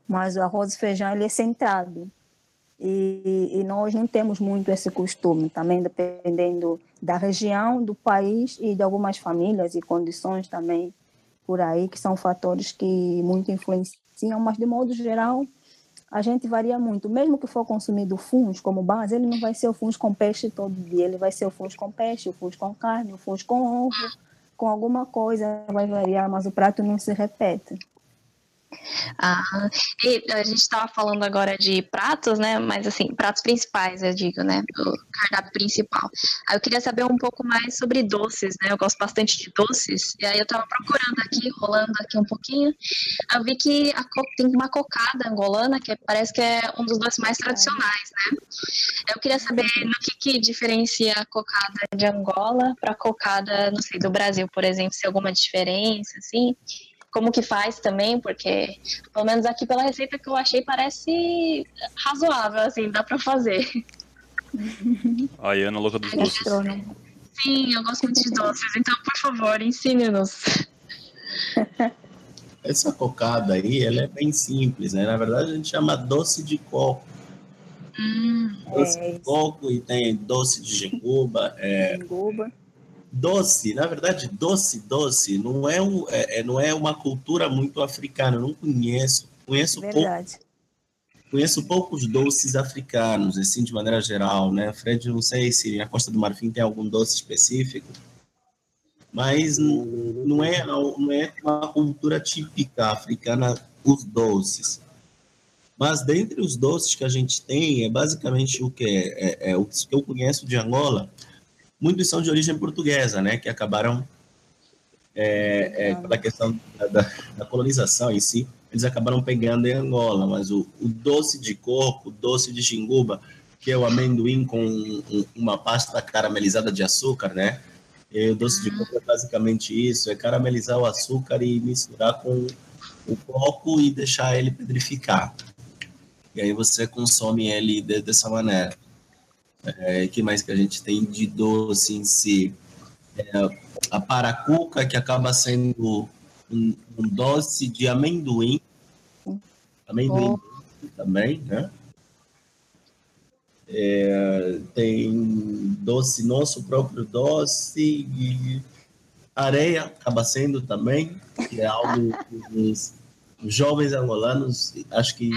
mas o arroz e feijão ele é centrado. E, e nós não temos muito esse costume, também dependendo da região, do país e de algumas famílias e condições também por aí, que são fatores que muito influenciam mas de modo geral a gente varia muito. Mesmo que for consumido fungo como base, ele não vai ser o fungo com peixe todo dia, ele vai ser o fungo com peixe, o fungo com carne, o fungo com ovo, com alguma coisa vai variar, mas o prato não se repete. Ah, a gente estava falando agora de pratos, né? Mas assim, pratos principais, eu digo, né? O cardápio principal. Aí eu queria saber um pouco mais sobre doces, né? Eu gosto bastante de doces. E aí eu estava procurando aqui, rolando aqui um pouquinho. Eu vi que tem uma cocada angolana, que parece que é um dos doces mais tradicionais, né? Eu queria saber no que, que diferencia a cocada de Angola para a cocada, não sei, do Brasil, por exemplo, se alguma diferença, assim como que faz também, porque pelo menos aqui pela receita que eu achei parece razoável, assim, dá para fazer. [laughs] A Ana louca dos doces. Sim, eu gosto muito de doces, então por favor, ensine-nos. [laughs] Essa cocada aí, ela é bem simples, né? Na verdade, a gente chama doce de coco. Hum, doce é de coco e tem doce de [laughs] genguba. É, genguba doce, na verdade, doce, doce, não é, um, é, é não é uma cultura muito africana, eu não conheço. Conheço, verdade. Conheço poucos doces africanos, assim, de maneira geral, né? Fred, não sei se na Costa do Marfim tem algum doce específico, mas não é, não é uma cultura típica africana os doces. Mas dentre os doces que a gente tem, é basicamente o que é, é, é o que eu conheço de Angola, muitos são de origem portuguesa, né, que acabaram, é, é, pela questão da, da, colonização em si, eles acabaram pegando em Angola, mas o, o doce de coco, o doce de xinguba, que é o amendoim com um, uma pasta caramelizada de açúcar, né, e o doce de coco é basicamente isso, é caramelizar o açúcar e misturar com o coco e deixar ele pedrificar. E aí você consome ele de, dessa maneira. É, que mais que a gente tem de doce em si? É, a paracuca, que acaba sendo um, um doce de amendoim. Amendoim também, né? É, tem doce, nosso próprio doce, e areia acaba sendo também, que é algo que os jovens angolanos, acho que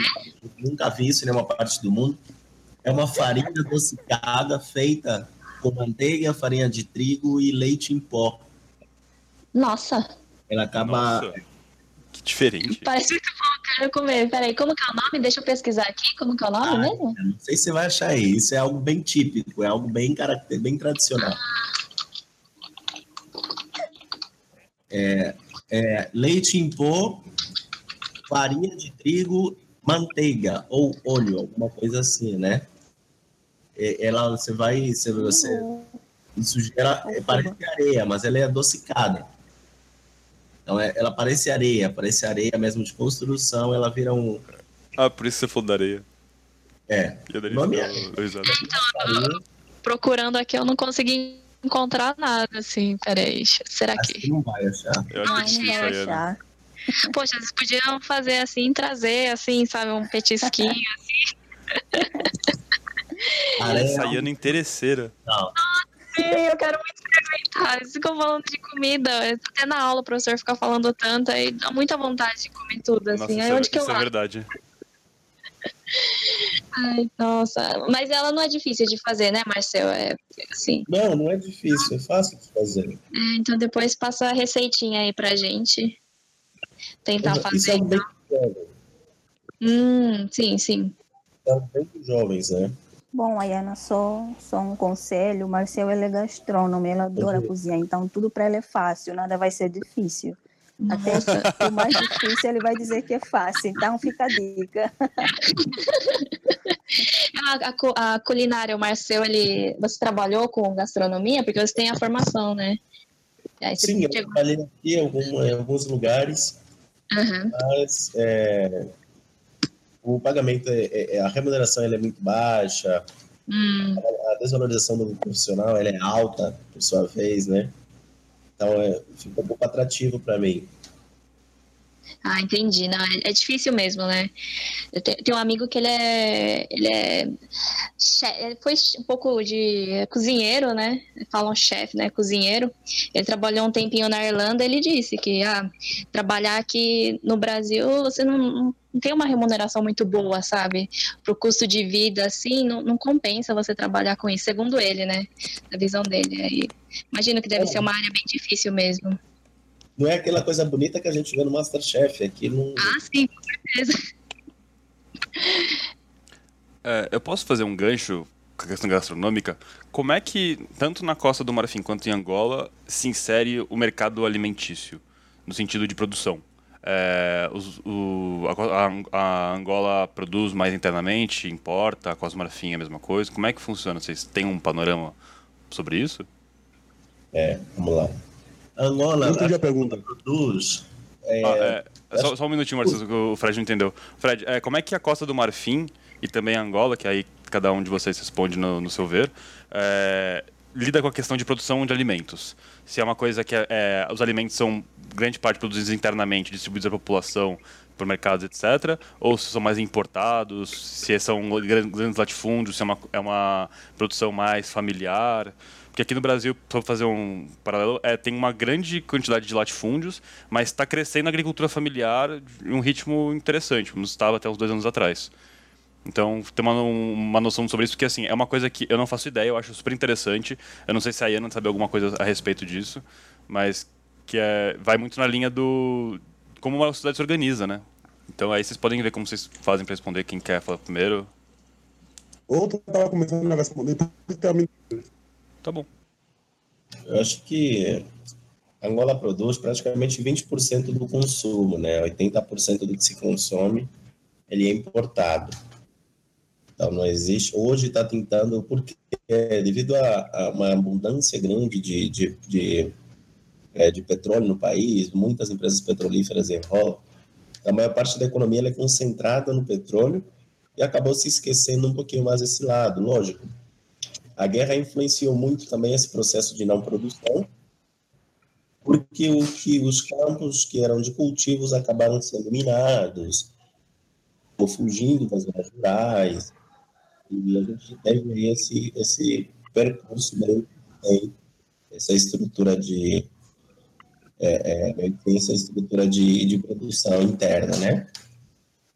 nunca vi isso em nenhuma parte do mundo. É uma farinha adocicada feita com manteiga, farinha de trigo e leite em pó. Nossa. Ela acaba. Nossa, que diferente. Parece muito bom, quero comer. Peraí, como que é o nome? Deixa eu pesquisar aqui. Como que é o nome Ah, mesmo? Não sei se você vai achar aí. Isso é algo bem típico, é algo bem caracter, bem tradicional. É, é leite em pó, farinha de trigo, manteiga ou óleo, alguma coisa assim, né? É, Ela, você vai, você, você isso gera, é, parece areia, mas ela é adocicada. Então, é- ela parece areia, parece areia mesmo de construção, ela vira um, Ah, por isso você falou da areia. é, E Nome farinha, Procurando aqui, eu não consegui encontrar nada, assim. Peraí, será acho que... que não vai achar. Eu acho Não, é aí, né? achar. Poxa, vocês podiam fazer assim, trazer, assim, sabe, um petisquinho. [laughs] Areia, Saindo interesseira. não. Eu quero muito experimentar. Vocês ficam falando de comida. Até na aula o professor fica falando tanto, aí dá muita vontade de comer tudo, assim. Nossa, aí isso, é, onde que eu isso é vá? verdade. [laughs] Ai, nossa. Mas ela não é difícil de fazer, né, Marcel? É assim. Não, não é difícil, é fácil de fazer. É, então depois passa a receitinha aí pra gente. Tentar Isso é fazer. bem jovem, Hum, sim, sim. é algo bem jovens, né? Bom, Ayana, só, só um conselho. O Marcel ele é gastrônomo, ele adora Uhum. cozinhar, então tudo para ele é fácil, nada vai ser difícil. Até o mais difícil ele vai dizer que é fácil, então fica a dica. [laughs] A, a a culinária, o Marcel, ele. Você trabalhou com gastronomia? Porque você tem a formação, né? Aí Sim, eu chegou- trabalhei aqui em, algum- em alguns lugares, Aham. mas é, o pagamento, é, é- a remuneração ela é muito baixa, Hum, a desvalorização do profissional ela é alta, por sua vez, né? Então, é, fica um pouco atrativo para mim. Ah, entendi. Não, é, é difícil mesmo, né? Eu te- tenho um amigo que ele é. Ele é. che- Ele foi um pouco de é, cozinheiro, né? Falam chefe, né? Cozinheiro. Ele trabalhou um tempinho na Irlanda. Ele disse que ah, trabalhar aqui no Brasil você não tem uma remuneração muito boa, sabe? Pro custo de vida, assim, não, não compensa você trabalhar com isso, segundo ele, né? A visão dele. Aí, imagino que deve ser uma área bem difícil mesmo. Não é aquela coisa bonita que a gente vê no Masterchef, aqui não... Ah, sim, com certeza. É, eu posso fazer um gancho com a questão gastronômica? Como é que, tanto na Costa do Marfim quanto em Angola, se insere o mercado alimentício, no sentido de produção? É, os- o- a, a- Angola produz mais internamente, importa, a Costa do Marfim é a mesma coisa. Como é que funciona? Vocês têm um panorama sobre isso? É, vamos lá. Angola, a pergunta. produz... Ah, é, só, só um minutinho, Marcelo, que o Fred não entendeu. Fred, é, como é que a Costa do Marfim e também a Angola, que aí cada um de vocês responde no, no seu ver, é, lida com a questão de produção de alimentos? Se é uma coisa que é, é, os alimentos são grande parte produzidos internamente, distribuídos à população por mercados, etc., ou se são mais importados, se são gran- grandes latifúndios, se é uma, é uma produção mais familiar. Porque aqui no Brasil, para fazer um paralelo, é, tem uma grande quantidade de latifúndios, mas está crescendo a agricultura familiar em um ritmo interessante, como estava até uns dois anos atrás. Então, ter uma, uma noção sobre isso, porque assim, é uma coisa que eu não faço ideia, eu acho super interessante. Eu não sei se a Iana sabe alguma coisa a respeito disso, mas que é, vai muito na linha do como uma sociedade se organiza, né? Então aí vocês podem ver como vocês fazem para responder quem quer falar primeiro. Outro estava começando a responder, tu termina. Tá bom. Eu acho que Angola produz praticamente 20% do consumo, né? 80% do que se consome, ele é importado. Então, não existe. Hoje está tentando, porque é, devido a, a uma abundância grande de, de, de, é, de petróleo no país, muitas empresas petrolíferas enrolam, a maior parte da economia é concentrada no petróleo e acabou se esquecendo um pouquinho mais esse lado, lógico. A guerra influenciou muito também esse processo de não produção. porque o que os campos que eram de cultivos acabaram sendo minados, ou fugindo das zonas rurais, e a gente teve esse, esse percurso meio tem essa estrutura de é, é, tem essa estrutura de, de produção interna, né?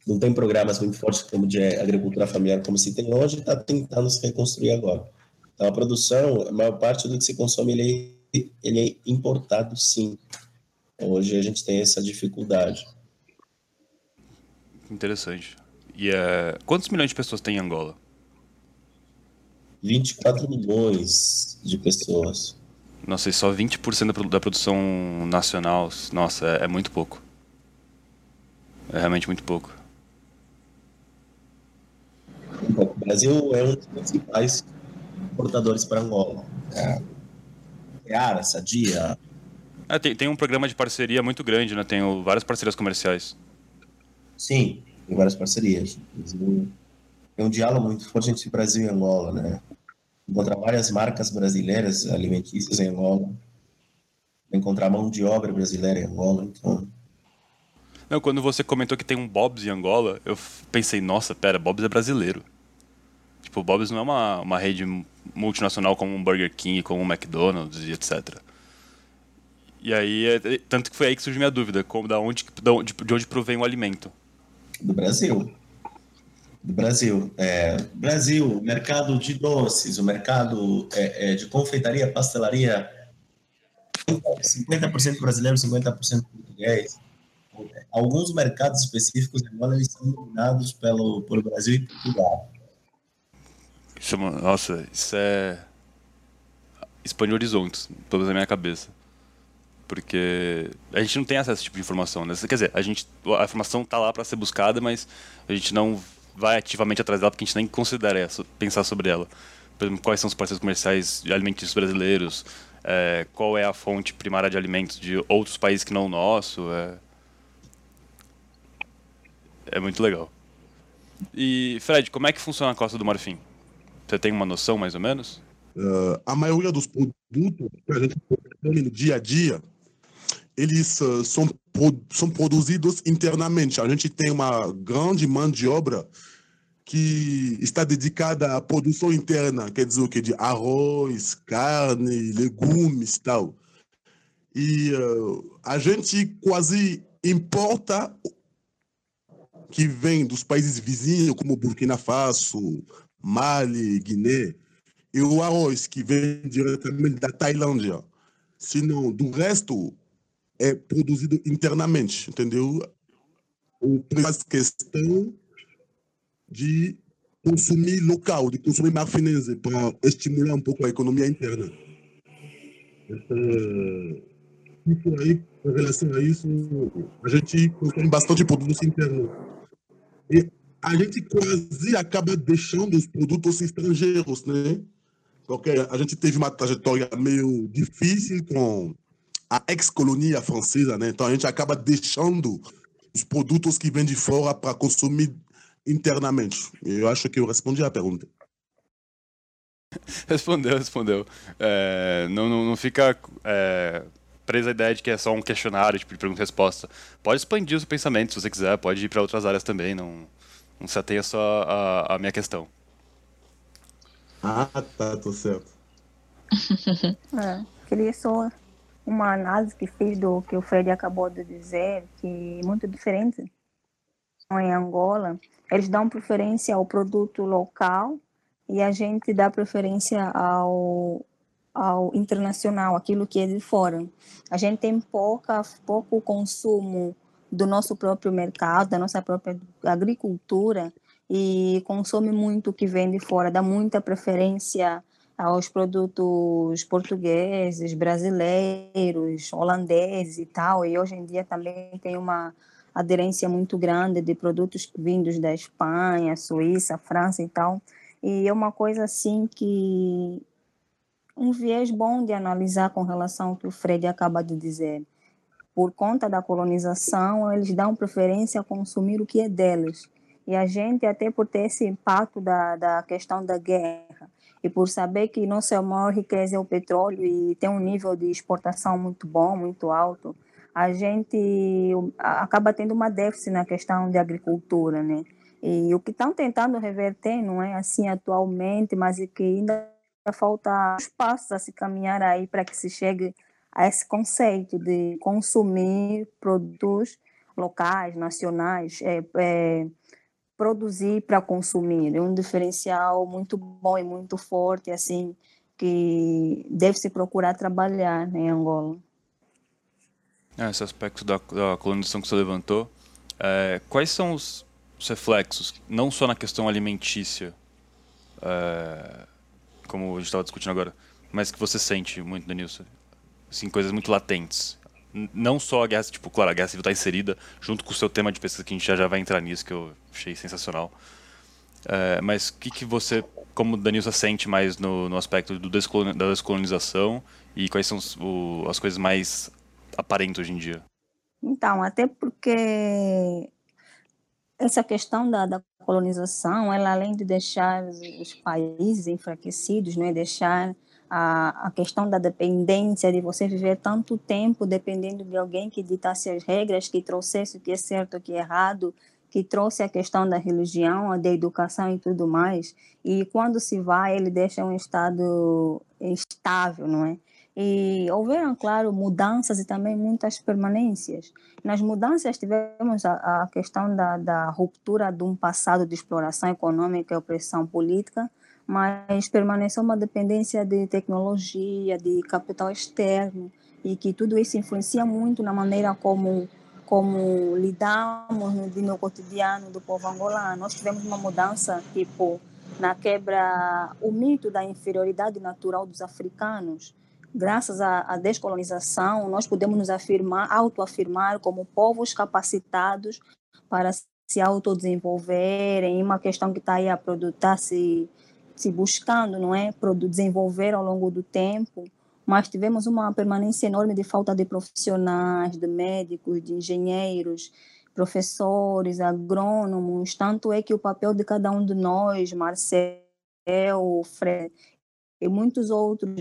Não tem programas muito fortes como de agricultura familiar como se tem hoje, está tentando se reconstruir agora. Então a produção, a maior parte do que se consome ele ele é importado sim. Hoje a gente tem essa dificuldade. Interessante. E é... quantos milhões de pessoas tem em Angola? 24 milhões de pessoas. Nossa, e só 20% da produção nacional, nossa, é, é muito pouco. É realmente muito pouco. O Brasil é um dos principais importadores para Angola. É. Seara, Sadia. É, tem, tem um programa de parceria muito grande, né? Tem o, várias parcerias comerciais. Sim, tem várias parcerias. Tem um diálogo muito forte entre Brasil e Angola, né? Encontrar várias marcas brasileiras alimentícias em Angola. Encontrar mão de obra brasileira em Angola, então... Não, quando você comentou que tem um Bob's em Angola, eu pensei, nossa, pera, Bob's é brasileiro. Tipo, o Bob's não é uma, uma rede multinacional como um Burger King, como um McDonald's e etc. E aí, é, é, tanto que foi aí que surgiu minha dúvida, como da onde, da onde, de onde provém o alimento. Do Brasil. Do Brasil. É, Brasil, mercado de doces, o mercado é, é de confeitaria, pastelaria, 50% brasileiro, 50% português. Alguns mercados específicos agora eles são dominados pelo, pelo Brasil e Portugal. Nossa, isso é. expande horizontes, pelo menos na minha cabeça. Porque a gente não tem acesso a esse tipo de informação, né? Quer dizer, a, gente, a informação está lá para ser buscada, mas a gente não vai ativamente atrás dela porque a gente nem considera pensar sobre ela. Por exemplo, quais são os parceiros comerciais alimentícios brasileiros, é, qual é a fonte primária de alimentos de outros países que não o nosso. É, é muito legal. E, Fred, como é que funciona a Costa do Marfim? Você tem uma noção, mais ou menos? Uh, a maioria dos produtos que a gente consome no dia a dia, eles uh, são, pro, são produzidos internamente. A gente tem uma grande mão de obra que está dedicada à produção interna, quer dizer o que? De arroz, carne, legumes tal. E uh, a gente quase importa que vem dos países vizinhos, como Burkina Faso, Mali, Guiné, e o arroz que vem diretamente da Tailândia. Senão, do resto, é produzido internamente, entendeu? O faz questão de consumir local, de consumir marfinense, para estimular um pouco a economia interna. E por aí, em relação a isso, a gente consome bastante produtos internos. E a gente quase acaba deixando os produtos estrangeiros, né? Porque a gente teve uma trajetória meio difícil com a ex-colonia francesa, né? Então a gente acaba deixando os produtos que vêm de fora para consumir internamente. Eu acho que eu respondi à pergunta. [laughs] Respondeu, respondeu. É, não, não, não fica é, presa a ideia de que é só um questionário, tipo de pergunta e resposta. Pode expandir o seu pensamento se você quiser, pode ir para outras áreas também, não, não se atenha só a, a minha questão. Ah, tá, tô certo. [laughs] é, queria só uma análise que fiz do que o Fred acabou de dizer, que é muito diferente em Angola, eles dão preferência ao produto local e a gente dá preferência ao, ao internacional, aquilo que é de fora. A gente tem pouca, pouco consumo do nosso próprio mercado, da nossa própria agricultura e consome muito o que vem de fora, dá muita preferência aos produtos portugueses, brasileiros, holandeses e tal, e hoje em dia também tem uma aderência muito grande de produtos vindos da Espanha, Suíça, França e tal, e é uma coisa assim que um viés bom de analisar com relação ao que o Fred acaba de dizer por conta da colonização, eles dão preferência a consumir o que é deles. E a gente, até por ter esse impacto da, da questão da guerra E por saber que nossa maior riqueza é o petróleo e tem um nível de exportação muito bom, muito alto, a gente acaba tendo uma déficit na questão de agricultura, né? E o que estão tentando reverter não é assim atualmente, mas é que ainda falta espaço a se caminhar aí para que se chegue a esse conceito de consumir produtos locais, nacionais, é, é, produzir para consumir. É um diferencial muito bom e muito forte, assim, que deve se procurar trabalhar em Angola. É, esse aspecto da, da colonização que você levantou, é, quais são os, os, reflexos, não só na questão alimentícia, é, como a gente estava discutindo agora, mas que você sente muito, Denilson? Assim, coisas muito latentes não só a guerra, tipo, claro, a guerra civil está inserida junto com o seu tema de pesquisa, que a gente já, já vai entrar nisso, que eu achei sensacional. É, mas o que, que você, como Danilson, sente mais no, no aspecto do descolon, da descolonização e quais são o, as coisas mais aparentes hoje em dia? Então, até porque essa questão da, da colonização, ela além de deixar os países enfraquecidos, não é deixar a, a questão da dependência, de você viver tanto tempo dependendo de alguém que ditasse as regras, que trouxesse o que é certo, o que é errado, que trouxe a questão da religião, da educação e tudo mais. E quando se vai, ele deixa um estado estável, não é? E houveram, claro, mudanças e também muitas permanências. Nas mudanças tivemos a, a questão da, da ruptura de um passado de exploração econômica e opressão política, mas permaneceu uma dependência de tecnologia, de capital externo, e que tudo isso influencia muito na maneira como como lidamos no, no cotidiano do povo angolano. Nós tivemos uma mudança, tipo, na quebra, o mito da inferioridade natural dos africanos. Graças à, à descolonização, nós podemos nos afirmar, autoafirmar como povos capacitados para se autodesenvolverem, uma questão que está aí a produtar se se buscando, não é, desenvolver ao longo do tempo, mas tivemos uma permanência enorme de falta de profissionais, de médicos, de engenheiros, professores, agrônomos, tanto é que o papel de cada um de nós, Marcel, Fred e muitos outros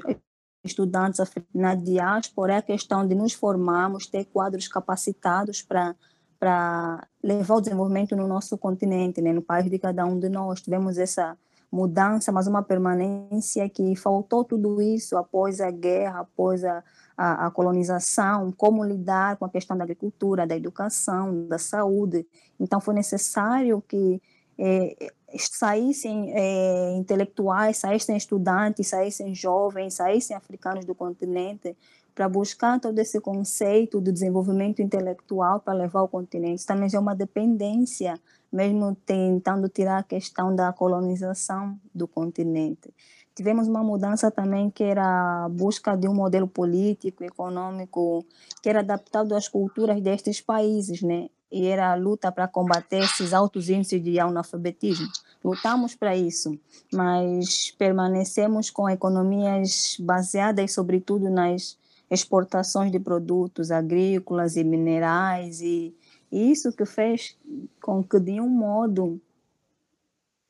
estudantes na diáspora é a questão de nos formarmos, ter quadros capacitados para para levar o desenvolvimento no nosso continente, né, no país de cada um de nós. Tivemos essa mudança, mas uma permanência que faltou tudo isso após a guerra, após a, a, a, colonização, como lidar com a questão da agricultura, da educação, da saúde. Então, foi necessário que é, saíssem é, intelectuais, saíssem estudantes, saíssem jovens, saíssem africanos do continente para buscar todo esse conceito do desenvolvimento intelectual para levar ao continente. Isso também é uma dependência mesmo tentando tirar a questão da colonização do continente. Tivemos uma mudança também que era a busca de um modelo político, econômico, que era adaptado às culturas destes países, né? E era a luta para combater esses altos índices de analfabetismo. Lutamos para isso, mas permanecemos com economias baseadas, sobretudo, nas exportações de produtos agrícolas e minerais e isso que fez com que, de um modo,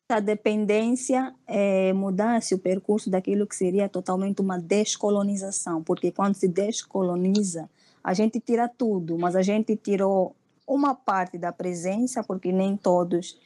a dependência é, mudasse o percurso daquilo que seria totalmente uma descolonização, porque quando se descoloniza, a gente tira tudo, mas a gente tirou uma parte da presença, porque nem todos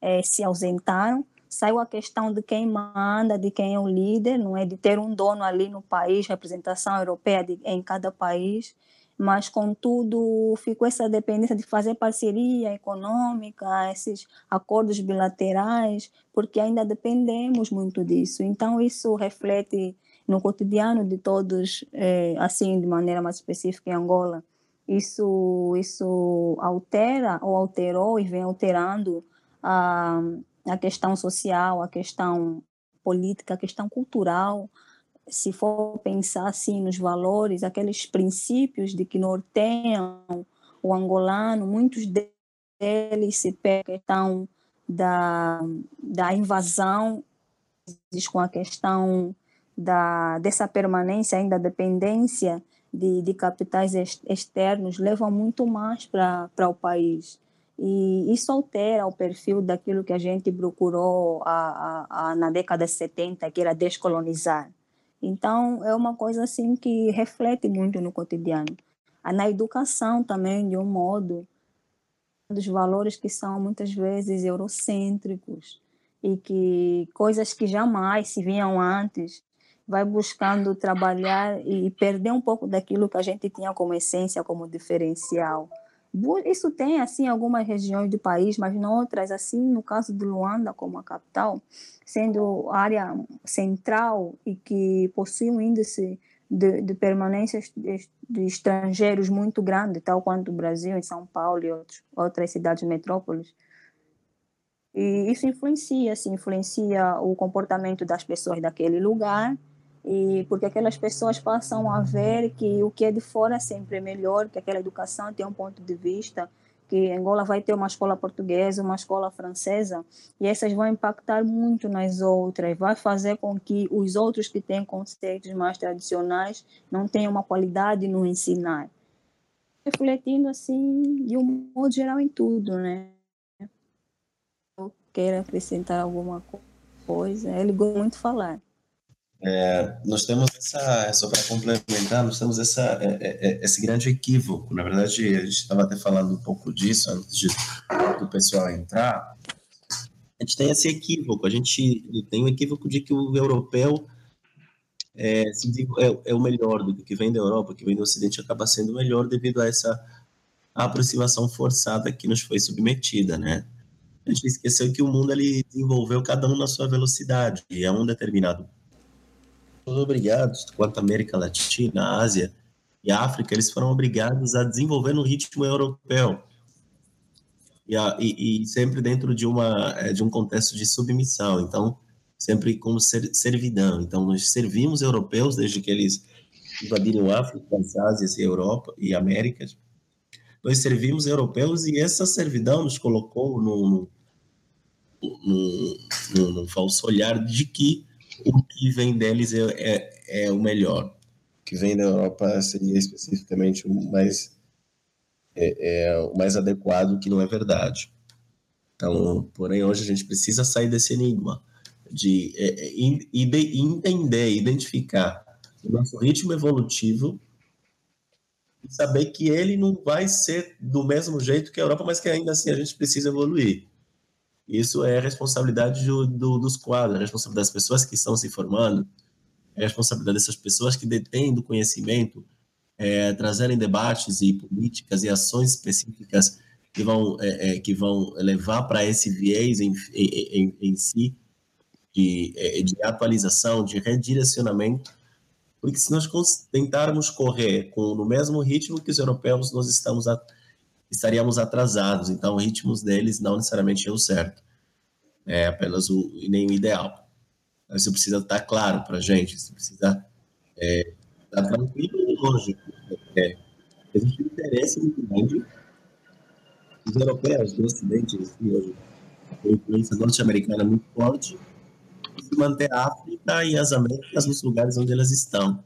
é, se ausentaram, saiu a questão de quem manda, de quem é o líder, não é de ter um dono ali no país, representação europeia de, em cada país, mas contudo ficou essa dependência de fazer parceria econômica, esses acordos bilaterais, porque ainda dependemos muito disso. Então isso reflete no cotidiano de todos, é, assim de maneira mais específica em Angola. Isso isso altera ou alterou e vem alterando a a questão social, a questão política, a questão cultural, se for pensar assim nos valores, aqueles princípios de que norteiam o angolano, muitos deles se pegam questão da, da invasão, com a questão da, dessa permanência ainda dependência de, de capitais externos, levam muito mais para o país. E isso altera o perfil daquilo que a gente procurou a, a, a, na década de 70, que era descolonizar. Então, é uma coisa assim que reflete muito no cotidiano. Na educação também, de um modo, dos valores que são muitas vezes eurocêntricos e que coisas que jamais se viam antes vai buscando trabalhar e perder um pouco daquilo que a gente tinha como essência, como diferencial. Isso tem, assim, algumas regiões do país, mas não outras, assim, no caso de Luanda, como a capital, sendo área central e que possui um índice de, de permanência de, estrangeiros muito grande, tal quanto o Brasil, em São Paulo e outros, outras cidades metrópoles. E isso influencia, assim, influencia o comportamento das pessoas daquele lugar, e porque aquelas pessoas passam a ver que o que é de fora sempre é melhor, que aquela educação tem um ponto de vista, que Angola vai ter uma escola portuguesa, uma escola francesa, e essas vão impactar muito nas outras, vai fazer com que os outros que têm conceitos mais tradicionais não tenham uma qualidade no ensinar. Refletindo assim, de um modo geral, em tudo, né? Eu quero acrescentar alguma coisa, ele gosta muito de falar. É, nós temos essa, só para complementar, nós temos essa, é, é, é, esse grande equívoco. Na verdade, a gente estava até falando um pouco disso antes de, do pessoal entrar. A gente tem esse equívoco, a gente tem o equívoco de que o europeu é, é, é, o melhor do que vem da Europa, que vem do Ocidente, acaba sendo melhor devido a essa aproximação forçada que nos foi submetida, né? A gente esqueceu que o mundo ele desenvolveu cada um na sua velocidade, e a um determinado obrigados, quanto a América Latina, Ásia e África, eles foram obrigados a desenvolver no ritmo europeu. E, a, e, e, sempre dentro de, uma, é, de um contexto de submissão, então, sempre como ser, servidão. Então, nós servimos europeus desde que eles invadiram África, as Ásias e Europa e Américas. Nós servimos europeus e essa servidão nos colocou num, num, num, num falso olhar de que o que vem deles é, é, é, o melhor. O que vem da Europa seria especificamente o mais, é, é, o mais adequado, que não é verdade. Então, porém, hoje a gente precisa sair desse enigma de, é, é de entender, identificar o nosso ritmo evolutivo e saber que ele não vai ser do mesmo jeito que a Europa, mas que ainda assim a gente precisa evoluir. Isso é responsabilidade do, do, dos quadros, é responsabilidade das pessoas que estão se formando, é responsabilidade dessas pessoas que detêm do conhecimento, é, trazerem debates e políticas e ações específicas que vão, é, é, que vão levar para esse viés em, em, em, si de, é, de, atualização, de redirecionamento, porque se nós tentarmos correr com, no mesmo ritmo que os europeus, nós estamos a, estaríamos atrasados. Então, os ritmos deles não necessariamente é o certo, é apenas o nem o ideal. Então, isso precisa estar claro para a gente, isso precisa é, estar tranquilo e lógico. É, existe um interesse muito grande os europeus do Ocidente, assim, hoje, a influência norte-americana é muito forte, manter a África e as Américas nos lugares onde elas estão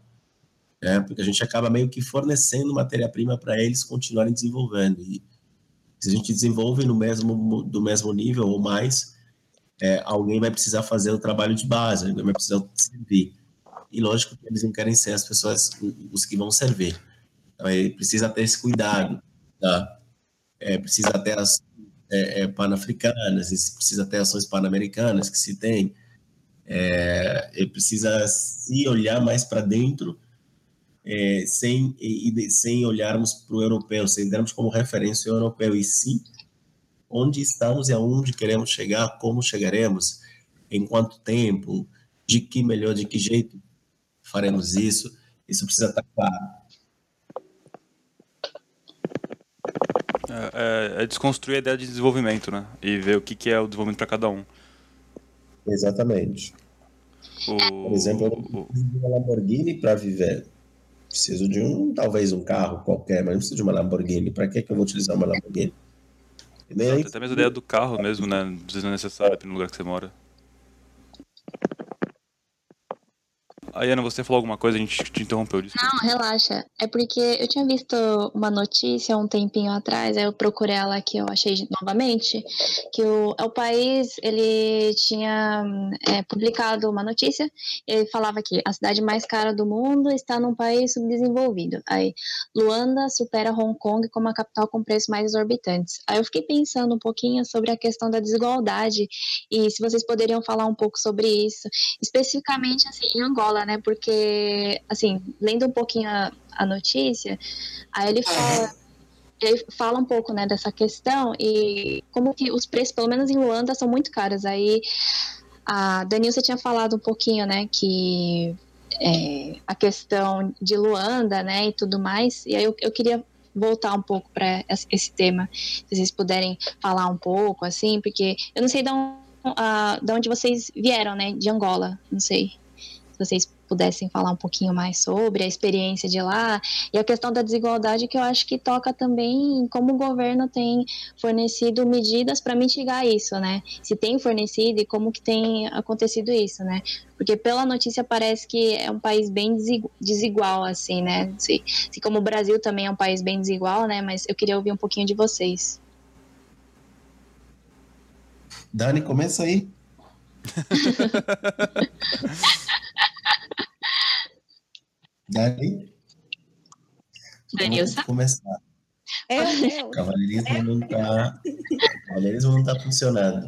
né? porque a gente acaba meio que fornecendo matéria-prima para eles continuarem desenvolvendo. E se a gente desenvolve no mesmo, do mesmo nível ou mais, é, alguém vai precisar fazer o trabalho de base, alguém vai precisar servir. E lógico que eles não querem ser as pessoas, os que vão servir. Então, ele precisa ter esse cuidado, tá? É, precisa ter as é, é, pan-africanas, precisa ter ações pan-americanas que se tem. É, ele precisa se olhar mais para dentro é, sem, e, sem olharmos para o europeu, sem darmos como referência o europeu, e sim onde estamos e aonde queremos chegar, como chegaremos, em quanto tempo, de que melhor, de que jeito faremos isso, isso precisa estar claro. É, é, é desconstruir a ideia de desenvolvimento, né? E ver o que, que é o desenvolvimento para cada um. Exatamente. O... Por exemplo, eu não preciso de uma Lamborghini para viver. Preciso de um, talvez um carro qualquer, mas não preciso de uma Lamborghini. Para que, que eu vou utilizar uma Lamborghini? nem aí... Até mesmo a ideia do carro mesmo, né? Não precisa necessário no lugar que você mora. Ayana, você falou alguma coisa, a gente te interrompeu. Desculpa. Não, relaxa. É porque eu tinha visto uma notícia um tempinho atrás, aí eu procurei ela aqui, eu achei novamente, que o, o país, ele tinha é, publicado uma notícia, ele falava que a cidade mais cara do mundo está num país subdesenvolvido. Aí, Luanda supera Hong Kong como a capital com preços mais exorbitantes. Aí eu fiquei pensando um pouquinho sobre a questão da desigualdade e se vocês poderiam falar um pouco sobre isso, especificamente assim, em Angola, né? Porque, assim, lendo um pouquinho a, a notícia, aí ele fala ele fala um pouco né, dessa questão e como que os preços, pelo menos em Luanda, são muito caros. Aí a Danilson tinha falado um pouquinho, né, que é, a questão de Luanda, né, e tudo mais. E aí eu, eu queria voltar um pouco para esse tema, se vocês puderem falar um pouco, assim, porque eu não sei de onde, uh, de onde vocês vieram, né, de Angola, não sei se vocês pudessem falar um pouquinho mais sobre a experiência de lá e a questão da desigualdade que eu acho que toca também em como o governo tem fornecido medidas para mitigar isso, né? Se tem fornecido e como que tem acontecido isso, né? Porque pela notícia parece que é um país bem desigual, assim, né? Se, se como o Brasil também é um país bem desigual, né? Mas eu queria ouvir um pouquinho de vocês. Dani, começa aí. [laughs] Dani? Danilson? começar. É [laughs] o meu. O cavalheirismo não está cavalheirismo não tá funcionando.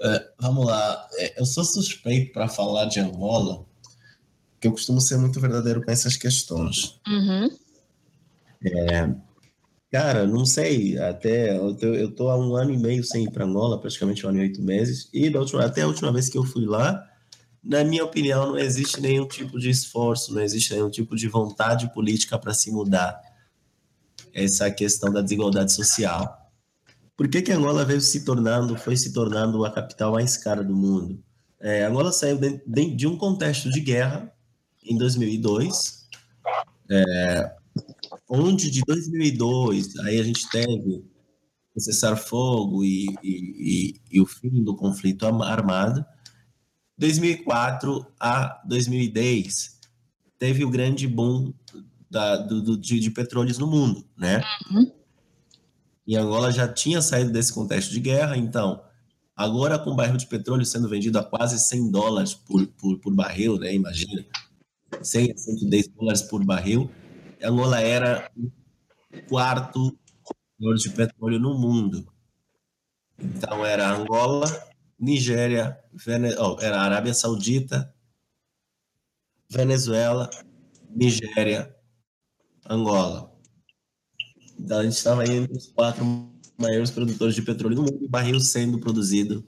Uh, vamos lá. É, eu sou suspeito para falar de Angola, porque eu costumo ser muito verdadeiro com essas questões. Uhum. É, cara, não sei. Até eu tô, eu tô há um ano e meio sem ir para Angola, praticamente um ano e oito meses. E da última, até a última vez que eu fui lá, na minha opinião, não existe nenhum tipo de esforço, não existe nenhum tipo de vontade política para se mudar essa questão da desigualdade social. Por que, que Angola veio se tornando, foi se tornando a capital mais cara do mundo? É, Angola saiu de, de, de, um contexto de guerra em 2002, é, onde de 2002 aí a gente teve o cessar-fogo e, e, e, e o fim do conflito armado, 2004 a 2010 teve o grande boom da, do, do de, de, petróleos no mundo, né? Uhum. E Angola já tinha saído desse contexto de guerra, então agora com o barril de petróleo sendo vendido a quase 100 dólares por, por, por barril, né? Imagina, 100 a 110 dólares por barril, Angola era o quarto produtor de petróleo no mundo. Então era Angola, Nigéria, Vene... oh, era Arábia Saudita, Venezuela, Nigéria, Angola. Então a gente estava entre os quatro maiores produtores de petróleo do mundo, barril sendo produzido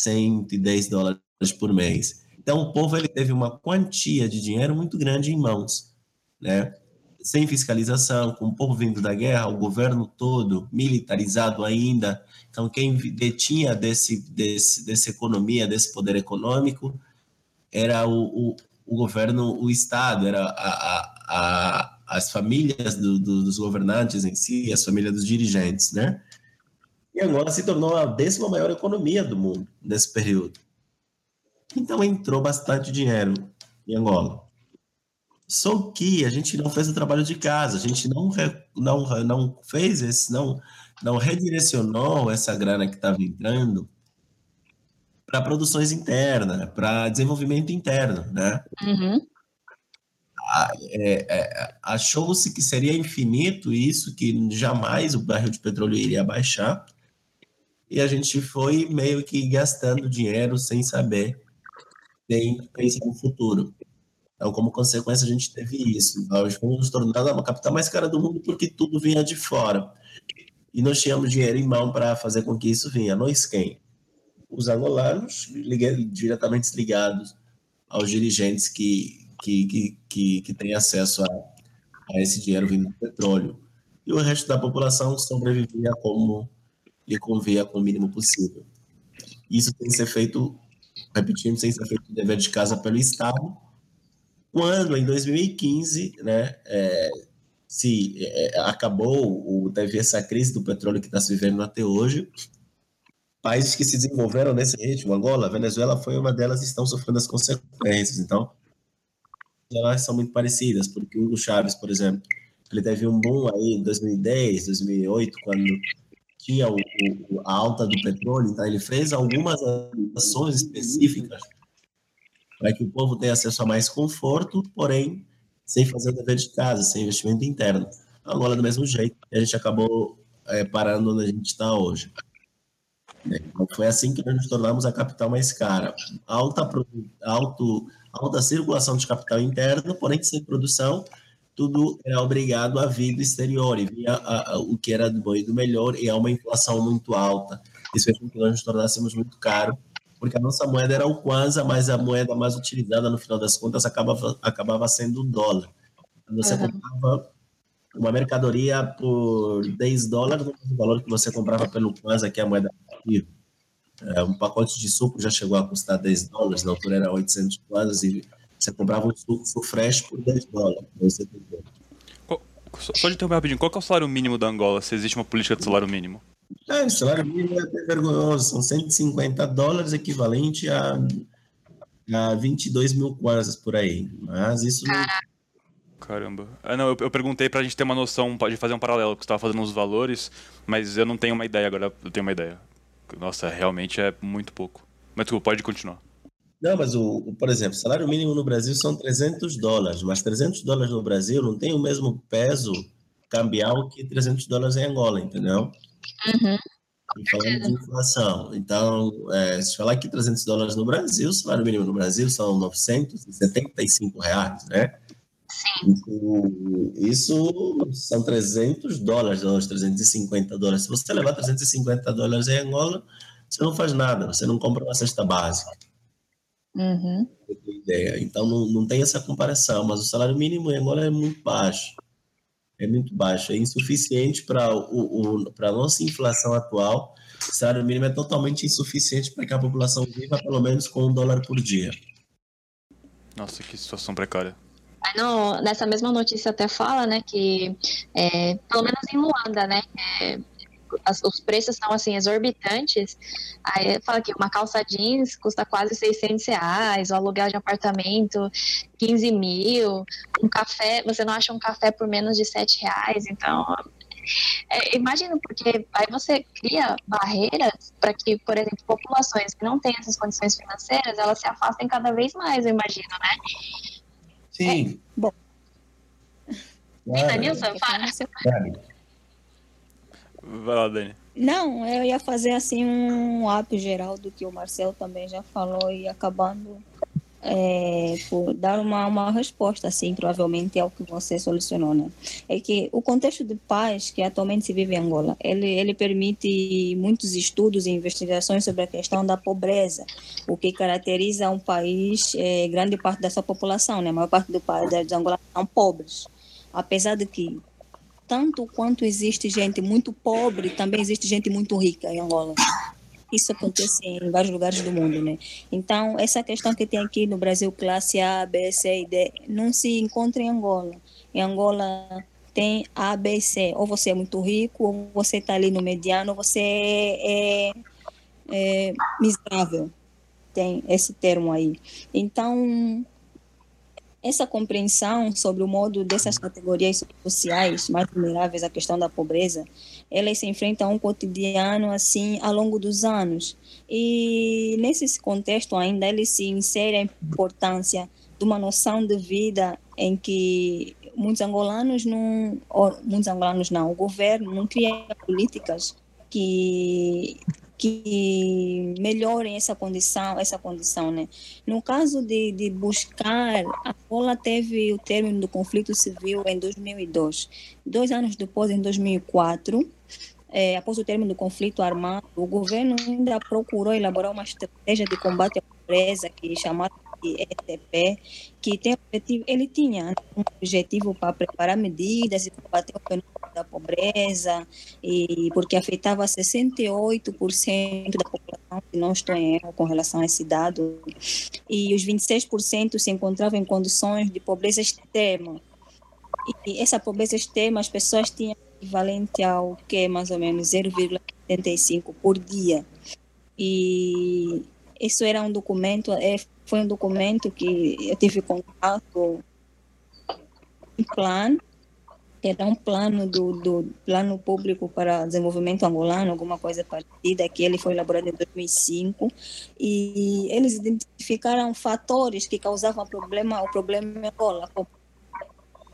110 dólares por mês. Então o povo ele teve uma quantia de dinheiro muito grande em mãos, né? Sem fiscalização, com o povo vindo da guerra, o governo todo militarizado ainda. Então, quem detinha desse, desse, dessa economia, desse poder econômico, era o, o, o governo, o Estado, era a, a, a, as famílias do, do, dos governantes em si, as famílias dos dirigentes, né? E agora se tornou a décima maior economia do mundo nesse período. Então entrou bastante dinheiro em Angola. Só que a gente não fez o trabalho de casa, a gente não, não, não fez esse, não, não redirecionou essa grana que estava entrando para produções internas, para desenvolvimento interno, né? Uhum. É, é, Achou-se que seria infinito isso, que jamais o barril de petróleo iria baixar, e a gente foi meio que gastando dinheiro sem saber, sem pensar no futuro. Então, como consequência, a gente teve isso. Nós fomos tornando a capital mais cara do mundo porque tudo vinha de fora. E nós tínhamos dinheiro em mão para fazer com que isso vinha. Nós quem? Os angolanos, diretamente ligados aos dirigentes que, que, que, que, que têm acesso a, a esse dinheiro vindo do petróleo. E o resto da população sobrevivia como lhe convia com o mínimo possível. Isso tem que ser feito, repetindo, tem ser feito dever de casa pelo Estado, quando, em 2015, né, é, se é, acabou, o, teve essa crise do petróleo que está se vivendo até hoje, países que se desenvolveram nesse ritmo, Angola, Venezuela foi uma delas, estão sofrendo as consequências. Então, elas são muito parecidas, porque Hugo Chaves, por exemplo, ele teve um boom aí em 2010, 2008, quando tinha o, o, a alta do petróleo, então ele fez algumas ações específicas para que o povo tenha acesso a mais conforto, porém sem fazer o dever de casa, sem investimento interno. Angola do mesmo jeito, a gente acabou é, parando onde a gente está hoje. Então, foi assim que nós nos tornamos a capital mais cara. Alta, alto, alta circulação de capital interno, porém sem produção, tudo era obrigado a vir do exterior, e via a, a, o que era do bom e do melhor, e há uma inflação muito alta. Isso fez com que nós nos tornássemos muito caro, porque a nossa moeda era o Kwanza, mas a moeda mais utilizada, no final das contas, acabava, acabava sendo o dólar. Você uhum. comprava uma mercadoria por 10 dólares, o valor que você comprava pelo Kwanza, que é a moeda é, um pacote de suco já chegou a custar 10 dólares, na altura era 800 dólares, e você comprava um suco fresh por 10 dólares. Você só de interromper rapidinho, qual é o salário mínimo da Angola, se existe uma política de salário mínimo? É, o salário mínimo é até vergonhoso, são 150 dólares, equivalente a, a 22 mil kwanzas por aí. Mas isso não, Caramba. Ah, não, eu, eu perguntei pra gente ter uma noção, de fazer um paralelo, que você tava fazendo os valores, mas eu não tenho uma ideia agora, eu tenho uma ideia. Nossa, realmente é muito pouco. Mas tu pode continuar. Não, mas, o, o, por exemplo, salário mínimo no Brasil são 300 dólares, mas 300 dólares no Brasil não tem o mesmo peso cambial que 300 dólares em Angola, entendeu? Uhum. E falando de inflação. Então, é, se falar que 300 dólares no Brasil, o salário mínimo no Brasil são 975 reais, né? Isso são 300 dólares, 350 dólares. Se você levar 350 dólares em Angola, você não faz nada, você não compra uma cesta básica. Uhum. Então não, não tem essa comparação, mas o salário mínimo em Angola é muito baixo. É muito baixo, é insuficiente para a nossa inflação atual. O salário mínimo é totalmente insuficiente para que a população viva pelo menos com um dólar por dia. Nossa, que situação precária. No, nessa mesma notícia até fala, né, que é, pelo menos em Luanda, né, é, as, os preços são assim exorbitantes. Aí fala que uma calça jeans custa quase 600 reais, o aluguel de apartamento 15 mil, um café, você não acha um café por menos de 7 reais, então é, imagino, porque aí você cria barreiras para que, por exemplo, populações que não têm essas condições financeiras, elas se afastem cada vez mais, eu imagino, né? Sim. É, bom. Claro. Nilson, fala. Vai lá, Dani. Não, eu ia fazer assim um ato geral do que o Marcelo também já falou e acabando é, por dar uma, uma resposta, assim, provavelmente ao que você solucionou, né? É que o contexto de paz que atualmente se vive em Angola, ele, ele permite muitos estudos e investigações sobre a questão da pobreza, o que caracteriza um país, é, grande parte da sua população, né? A maior parte do país de Angola são pobres, apesar de que tanto quanto existe gente muito pobre, também existe gente muito rica em Angola isso acontece em vários lugares do mundo, né? Então, essa questão que tem aqui no Brasil, classe A, B, C e D, não se encontra em Angola. Em Angola tem A, B C. Ou você é muito rico, ou você está ali no mediano, ou você é, é miserável. Tem esse termo aí. Então, essa compreensão sobre o modo dessas categorias sociais mais vulneráveis à questão da pobreza, elas se enfrentam um cotidiano assim ao longo dos anos. E nesse contexto ainda ele se insere a importância de uma noção de vida em que muitos angolanos não, muitos angolanos não, o governo não cria políticas que que melhorem essa condição, essa condição, né? No caso de, de buscar, a Angola teve o término do conflito civil em 2002. Dois anos depois, em 2004, é, após o término do conflito armado, o governo ainda procurou elaborar uma estratégia de combate à pobreza que chamada de ETP, que tem objetivo, ele tinha um objetivo para preparar medidas e combater o fenômeno da pobreza, e porque afetava 68% da população, se não estou em erro com relação a esse dado, e os 26% se encontravam em condições de pobreza extrema. E essa pobreza extrema, as pessoas tinham equivalente ao que mais ou menos 0,75 por dia. E isso era um documento, é, foi um documento que eu tive contato um plano era um plano do, do plano público para desenvolvimento angolano, alguma coisa parecida, que ele foi elaborado em 2005, e eles identificaram fatores que causavam problema, o problema em Angola,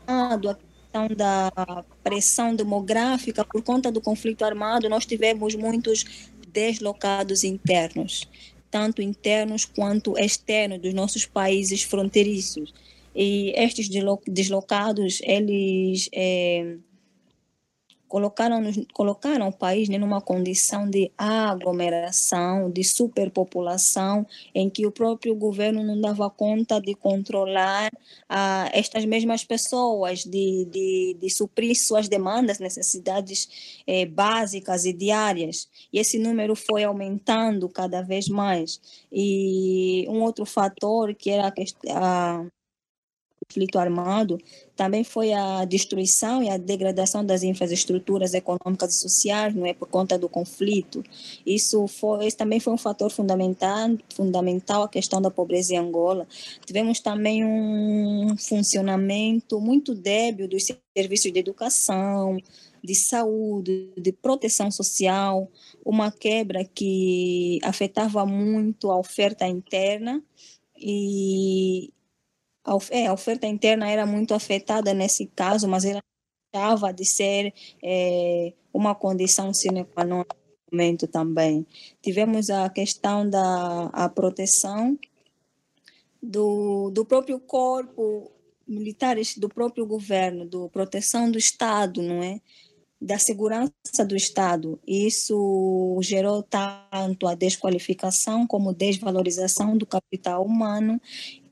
a questão da pressão demográfica por conta do conflito armado, nós tivemos muitos deslocados internos, tanto internos quanto externos dos nossos países fronteiriços. E estes deslocados, eles é, colocaram, colocaram o país né, numa condição de aglomeração, de superpopulação, em que o próprio governo não dava conta de controlar ah, estas mesmas pessoas, de, de, de suprir suas demandas, necessidades eh, básicas e diárias. E esse número foi aumentando cada vez mais. E um outro fator que era a, conflito armado também foi a destruição e a degradação das infraestruturas econômicas e sociais, não é por conta do conflito. Isso foi, esse também foi um fator fundamental, fundamental a questão da pobreza em Angola. Tivemos também um funcionamento muito débil dos serviços de educação, de saúde, de proteção social, uma quebra que afetava muito a oferta interna e a, é, a oferta interna era muito afetada nesse caso, mas ela deixava de ser é, uma condição sine qua non no momento também. Tivemos a questão da a proteção do, do próprio corpo militares do próprio governo, do proteção do Estado, não é? Da segurança do Estado. Isso gerou tanto a desqualificação como desvalorização do capital humano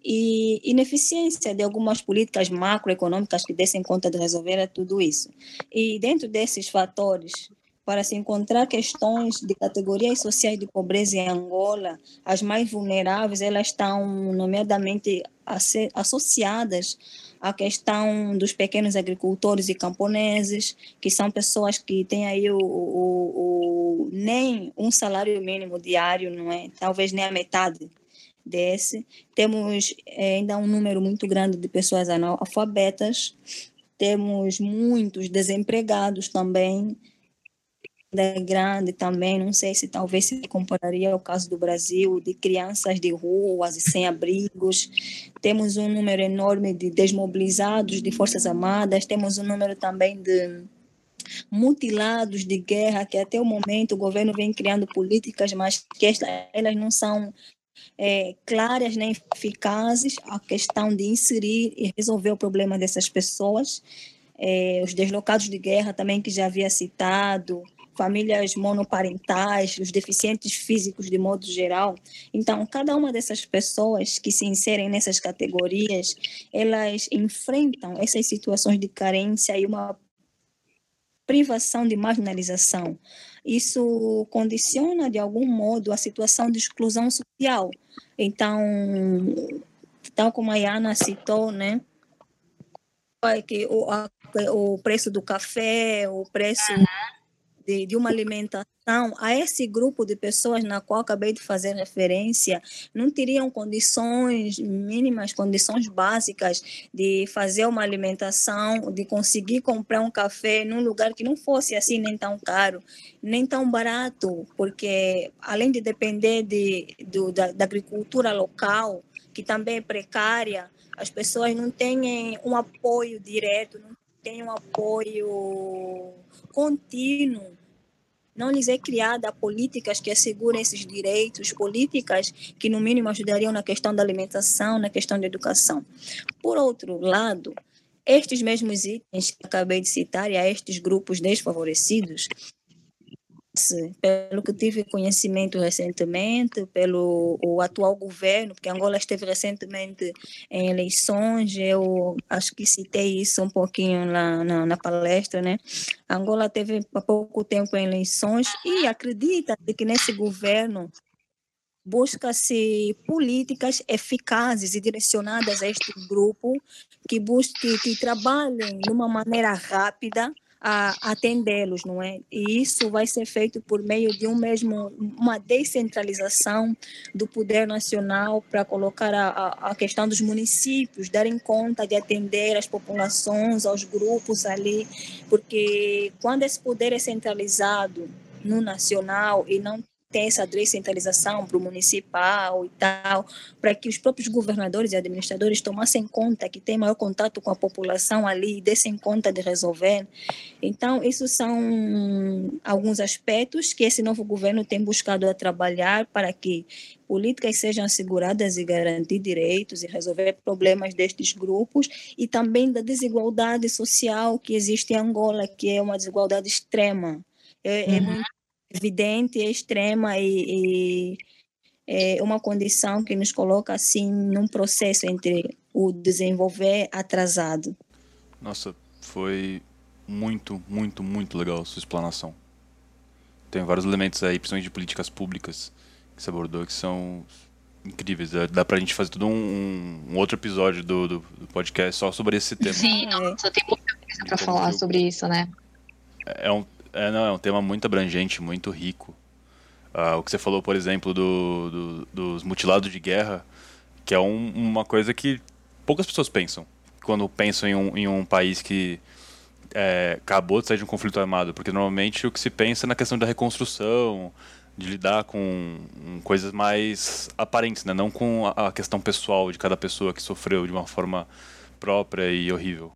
e ineficiência de algumas políticas macroeconômicas que dessem conta de resolver tudo isso. E dentro desses fatores, para se encontrar questões de categorias sociais de pobreza em Angola, as mais vulneráveis, elas estão nomeadamente associadas à questão dos pequenos agricultores e camponeses, que são pessoas que têm aí o, o, o nem um salário mínimo diário, não é? Talvez nem a metade desse. Temos é, ainda um número muito grande de pessoas analfabetas, temos muitos desempregados também, é grande também, não sei se talvez se compararia ao caso do Brasil, de crianças de ruas e sem abrigos, temos um número enorme de desmobilizados de forças armadas, temos um número também de mutilados de guerra, que até o momento o governo vem criando políticas, mas que elas não são é, claras nem eficazes a questão de inserir e resolver o problema dessas pessoas. É, os deslocados de guerra também que já havia citado, famílias monoparentais, os deficientes físicos de modo geral. Então, cada uma dessas pessoas que se inserem nessas categorias, elas enfrentam essas situações de carência e uma privação de marginalização isso condiciona de algum modo a situação de exclusão social. Então, tal como a Yana citou, né, que o, a, o preço do café, o preço de, de uma alimentação a esse grupo de pessoas na qual acabei de fazer referência, não teriam condições mínimas, condições básicas de fazer uma alimentação, de conseguir comprar um café num lugar que não fosse assim nem tão caro, nem tão barato, porque além de depender de, da, da agricultura local, que também é precária, as pessoas não têm um apoio direto, não têm um apoio contínuo não lhes é criada políticas que assegurem esses direitos, políticas que no mínimo ajudariam na questão da alimentação, na questão da educação. Por outro lado, estes mesmos itens que acabei de citar e a estes grupos desfavorecidos, pelo que tive conhecimento recentemente, pelo o atual governo, porque Angola esteve recentemente em eleições, eu acho que citei isso um pouquinho lá na, na palestra, né? Angola teve há pouco tempo em eleições e acredita que nesse governo busca-se políticas eficazes e direcionadas a este grupo que busque que trabalhem de uma maneira rápida a atendê-los, não é? E isso vai ser feito por meio de um mesmo uma descentralização do poder nacional para colocar a, a questão dos municípios, darem conta de atender as populações, aos grupos ali, porque quando esse poder é centralizado no nacional e não tem essa descentralização para o municipal e tal, para que os próprios governadores e administradores tomassem conta, que tem maior contato com a população ali e dessem conta de resolver. Então, isso são alguns aspectos que esse novo governo tem buscado a trabalhar para que políticas sejam asseguradas e garantir direitos e resolver problemas destes grupos e também da desigualdade social que existe em Angola, que é uma desigualdade extrema. É, é uhum. é muito evidente, extrema e, e é uma condição que nos coloca assim num processo entre o desenvolver atrasado. Nossa, foi muito, muito, muito legal a sua explanação. Tem vários elementos aí, principalmente de políticas públicas, que você abordou, que são incríveis. Dá pra gente fazer todo um, um outro episódio do, do, do, podcast só sobre esse tema. Sim, nossa, tem muita coisa pra falar sobre isso, né? É um, é, não, é um tema muito abrangente, muito rico. Uh, o que você falou, por exemplo, do, do, dos mutilados de guerra, que é um, uma coisa que poucas pessoas pensam quando pensam em um, em um país que é, acabou de sair de um conflito armado, porque normalmente o que se pensa é na questão da reconstrução, de lidar com coisas mais aparentes, né? não com a questão pessoal de cada pessoa que sofreu de uma forma própria e horrível.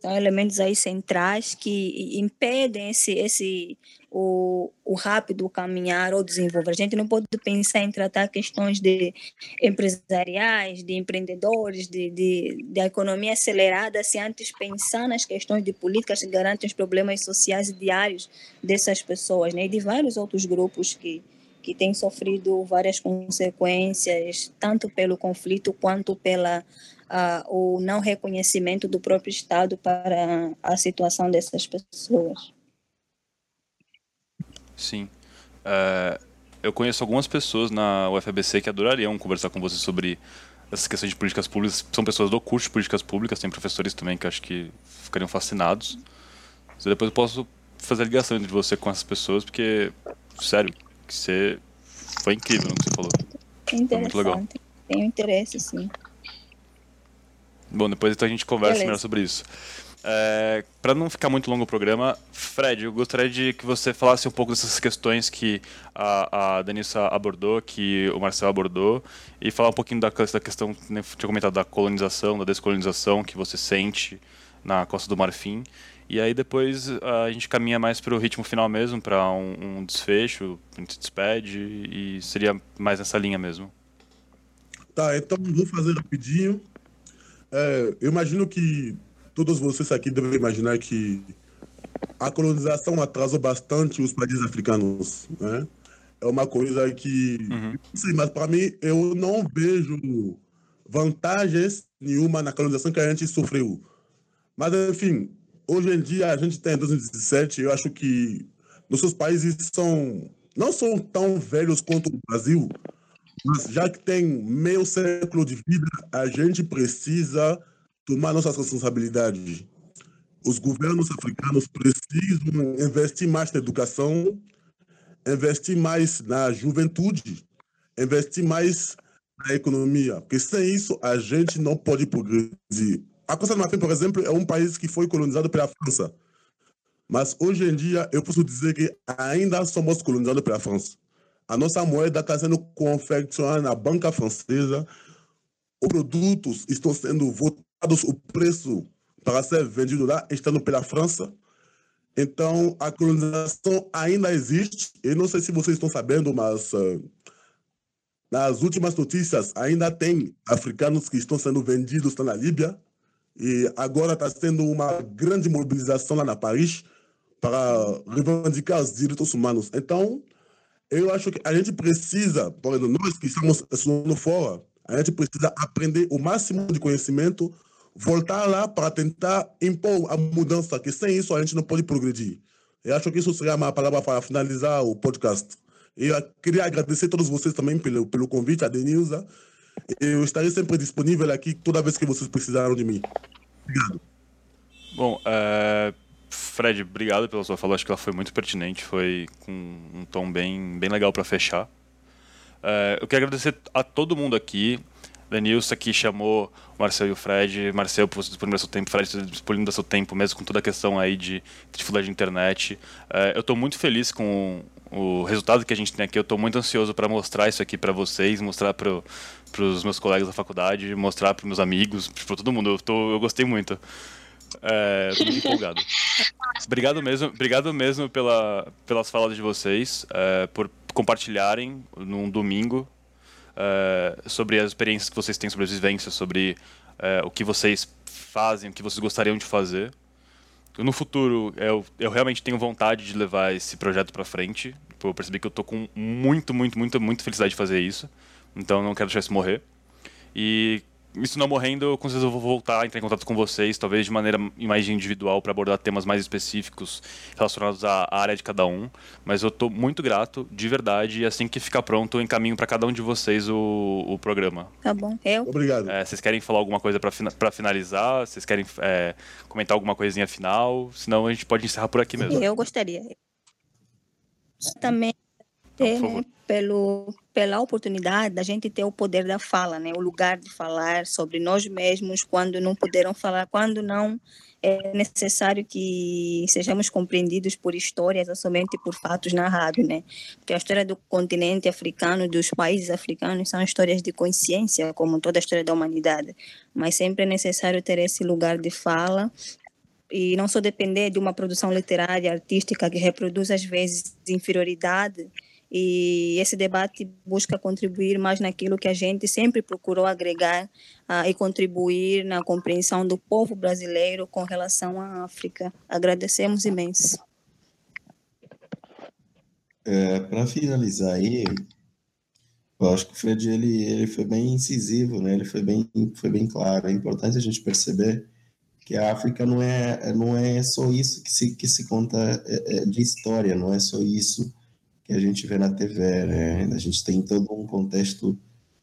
São elementos aí centrais que impedem esse, esse o, o rápido caminhar ou desenvolver. A gente não pode pensar em tratar questões de empresariais, de empreendedores, de, de, de economia acelerada, se antes pensar nas questões de políticas que garantem os problemas sociais diários dessas pessoas, né? E de vários outros grupos que, que têm sofrido várias consequências, tanto pelo conflito quanto pela o não reconhecimento do próprio Estado para a situação dessas pessoas. Sim. Uh, eu conheço algumas pessoas na UFABC que adorariam conversar com você sobre essas questões de políticas públicas. São pessoas do curso de políticas públicas, tem professores também que acho que ficariam fascinados. Mas depois eu posso fazer a ligação entre você com essas pessoas, porque, sério, você foi incrível no que você falou. Foi muito legal. Tenho interesse, sim. Bom, depois então a gente conversa Beleza. melhor sobre isso. É, para não ficar muito longo o programa, Fred, eu gostaria de que você falasse um pouco dessas questões que a, a Denissa abordou, que o Marcel abordou, e falar um pouquinho da, da questão, né, tinha comentado, da colonização, da descolonização que você sente na Costa do Marfim. E aí depois a gente caminha mais para o ritmo final mesmo, para um, um, desfecho, a gente se despede, e seria mais nessa linha mesmo. Tá, então vou fazer rapidinho. É, eu imagino que todos vocês aqui devem imaginar que a colonização atrasou bastante os países africanos, né? É uma coisa que, uhum. sim, mas para mim eu não vejo vantagens nenhuma na colonização que a gente sofreu. Mas enfim, hoje em dia a gente tem 2017, eu acho que nossos países são não são tão velhos quanto o Brasil, mas já que tem meio século de vida, a gente precisa tomar nossas responsabilidades. Os governos africanos precisam investir mais na educação, investir mais na juventude, investir mais na economia, porque sem isso a gente não pode progredir. A Costa do Marfim, por exemplo, é um país que foi colonizado pela França. Mas hoje em dia eu posso dizer que ainda somos colonizados pela França. A nossa moeda está sendo confeccionada na banca francesa. Os produtos estão sendo votados, o preço para ser vendido lá estando pela França. Então, a colonização ainda existe. Eu não sei se vocês estão sabendo, mas uh, nas últimas notícias ainda tem africanos que estão sendo vendidos na Líbia. E agora está sendo uma grande mobilização lá na Paris para reivindicar os direitos humanos. Então, eu acho que a gente precisa, por exemplo, nós que estamos estudando fora, a gente precisa aprender o máximo de conhecimento, voltar lá para tentar impor a mudança, que sem isso a gente não pode progredir. Eu acho que isso seria uma palavra para finalizar o podcast. Eu queria agradecer a todos vocês também pelo, pelo convite, a Denilza. Eu estarei sempre disponível aqui toda vez que vocês precisarem de mim. Obrigado. Bom, é, Fred, obrigado pela sua fala. Acho que ela foi muito pertinente, foi com um tom bem, bem legal para fechar. É, eu quero agradecer a todo mundo aqui. Denilson aqui chamou o Marcel e o Fred. Marcel, por disponibilizar seu tempo. Fred, por disponibilizar seu tempo, mesmo com toda a questão aí de dificuldade de internet. É, eu estou muito feliz com o resultado que a gente tem aqui. Eu estou muito ansioso para mostrar isso aqui para vocês, mostrar para os meus colegas da faculdade, mostrar para meus amigos, para todo mundo. Eu, tô, eu gostei muito. É, tô muito empolgado. [laughs] Obrigado mesmo, obrigado mesmo pela, pelas falas de vocês, é, por compartilharem num domingo é, sobre as experiências que vocês têm sobre as vivências, sobre é, o que vocês fazem, o que vocês gostariam de fazer. No futuro, eu, eu realmente tenho vontade de levar esse projeto para frente. Eu percebi que eu tô com muito, muito, muito, muito felicidade de fazer isso. Então, não quero deixar isso morrer. E isso não morrendo, com certeza eu vou voltar a entrar em contato com vocês, talvez de maneira mais individual, para abordar temas mais específicos relacionados à área de cada um. Mas eu estou muito grato, de verdade, e assim que ficar pronto, eu encaminho para cada um de vocês o, o programa. Tá bom. Eu? Obrigado. É, vocês querem falar alguma coisa para finalizar? Vocês querem é, comentar alguma coisinha final? Senão a gente pode encerrar por aqui mesmo. Eu gostaria. Também ter, né, pelo, pela oportunidade da gente ter o poder da fala, né, o lugar de falar sobre nós mesmos quando não puderam falar, quando não é necessário que sejamos compreendidos por histórias ou somente por fatos narrados, né? Porque a história do continente africano, dos países africanos, são histórias de consciência, como toda a história da humanidade. Mas sempre é necessário ter esse lugar de fala e não só depender de uma produção literária, artística que reproduz às vezes inferioridade e esse debate busca contribuir mais naquilo que a gente sempre procurou agregar uh, e contribuir na compreensão do povo brasileiro com relação à África. Agradecemos imenso. É, Para finalizar aí, eu acho que o Fred ele, ele foi bem incisivo, né? ele foi bem, foi bem claro. É importante a gente perceber que a África não é, não é só isso que se, que se conta é, é, de história, não é só isso que a gente vê na TV, né? A gente tem todo um contexto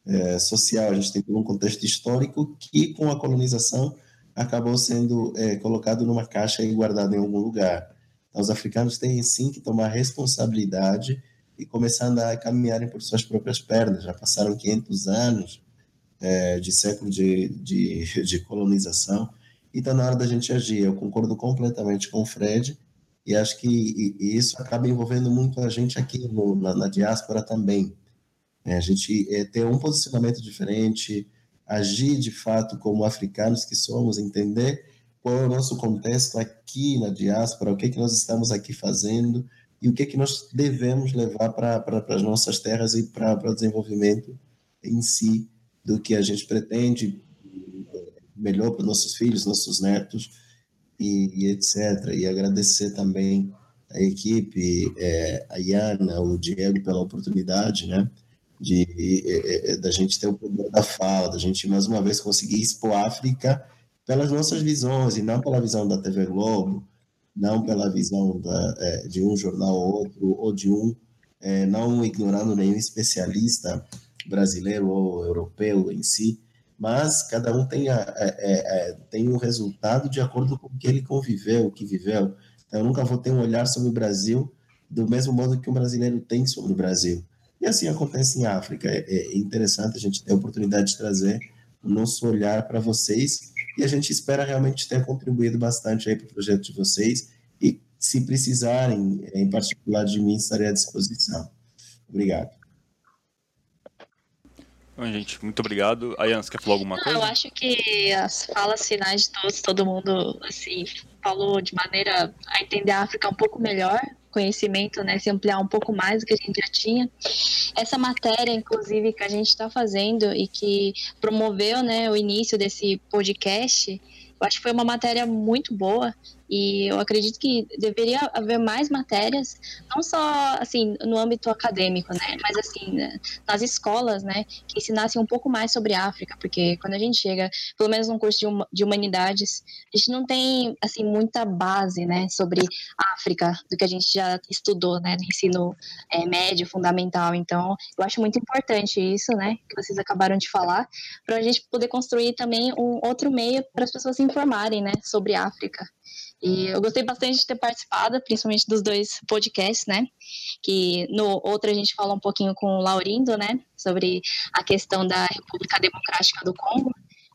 é, social, a gente tem todo um contexto histórico que, com a colonização, acabou sendo é, colocado numa caixa e guardado em algum lugar. Então, os africanos têm sim que tomar responsabilidade e começar a caminharem por suas próprias pernas. Já passaram 500 anos é, de século de, de, [laughs] de colonização e está na hora da gente agir. Eu concordo completamente com o Fred e acho que isso acaba envolvendo muito a gente aqui no, na, na, diáspora também. É, a gente é, ter um posicionamento diferente, agir de fato como africanos que somos, entender qual é o nosso contexto aqui na diáspora, o que, é que nós estamos aqui fazendo e o que, é que nós devemos levar para as nossas terras e para o desenvolvimento em si do que a gente pretende melhor para nossos filhos, nossos netos e, e etc. E agradecer também a equipe, é, a Iana, o Diego pela oportunidade, né? De, é, é, da gente ter o poder da fala, da gente mais uma vez conseguir expor a África pelas nossas visões e não pela visão da TV Globo, não pela visão da, é, de um jornal ou outro, ou de um, é, não ignorando nenhum especialista brasileiro ou europeu em si, mas cada um tem, a, é, é, tem um resultado de acordo com o que ele conviveu, o que viveu. Então, eu nunca vou ter um olhar sobre o Brasil do mesmo modo que um brasileiro tem sobre o Brasil. E assim acontece em África. É, é interessante a gente ter a oportunidade de trazer o nosso olhar para vocês e a gente espera realmente ter contribuído bastante aí para o projeto de vocês e se precisarem, em particular de mim, estarei à disposição. Obrigado. Bom, gente, muito obrigado. Ayan, você quer falar alguma coisa? Eu acho que as falas finais de todos, todo mundo, assim, falou de maneira a entender a África um pouco melhor, conhecimento, né, se ampliar um pouco mais do que a gente já tinha. Essa matéria, inclusive, que a gente está fazendo e que promoveu, né, o início desse podcast, eu acho que foi uma matéria muito boa e eu acredito que deveria haver mais matérias, não só assim no âmbito acadêmico, né, mas assim né, nas escolas, né, que ensinassem um pouco mais sobre a África, porque quando a gente chega, pelo menos num curso de, hum, de humanidades, a gente não tem assim muita base, né, sobre a África do que a gente já estudou, né, no ensino é, médio, fundamental. Então, eu acho muito importante isso, né, que vocês acabaram de falar, para a gente poder construir também um outro meio para as pessoas se informarem, né, sobre a África. E eu gostei bastante de ter participado, principalmente dos dois podcasts, né? Que no outro a gente fala um pouquinho com o Laurindo, né? Sobre a questão da República Democrática do Congo.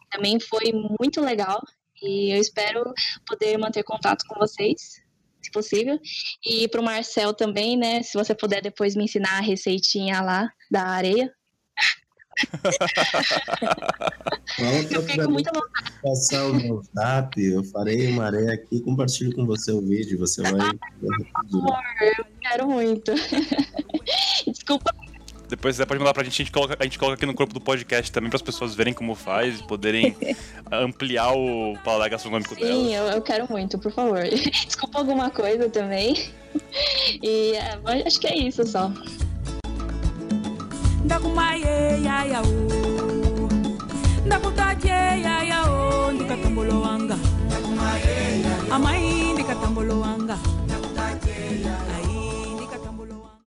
Também foi muito legal e eu espero poder manter contato com vocês, se possível. E para o Marcel também, né? Se você puder depois me ensinar a receitinha lá da areia, eu fiquei com muita vontade. Passar o meu zap, eu farei uma areia aqui compartilho com você o vídeo. Você vai. Amor, eu quero muito. [laughs] Desculpa. Depois você pode mandar pra gente, a gente coloca, a gente coloca aqui no corpo do podcast também para as pessoas verem como faz e poderem [laughs] ampliar o paladar gastronômico dela. Sim, eu, eu, quero muito, por favor. [laughs] Desculpa alguma coisa também. E é, acho que é isso só ndakumaye yaya o oh. ndakutaje yaya o oh. ndikatambolo wanga. Amai ndikatambolo wanga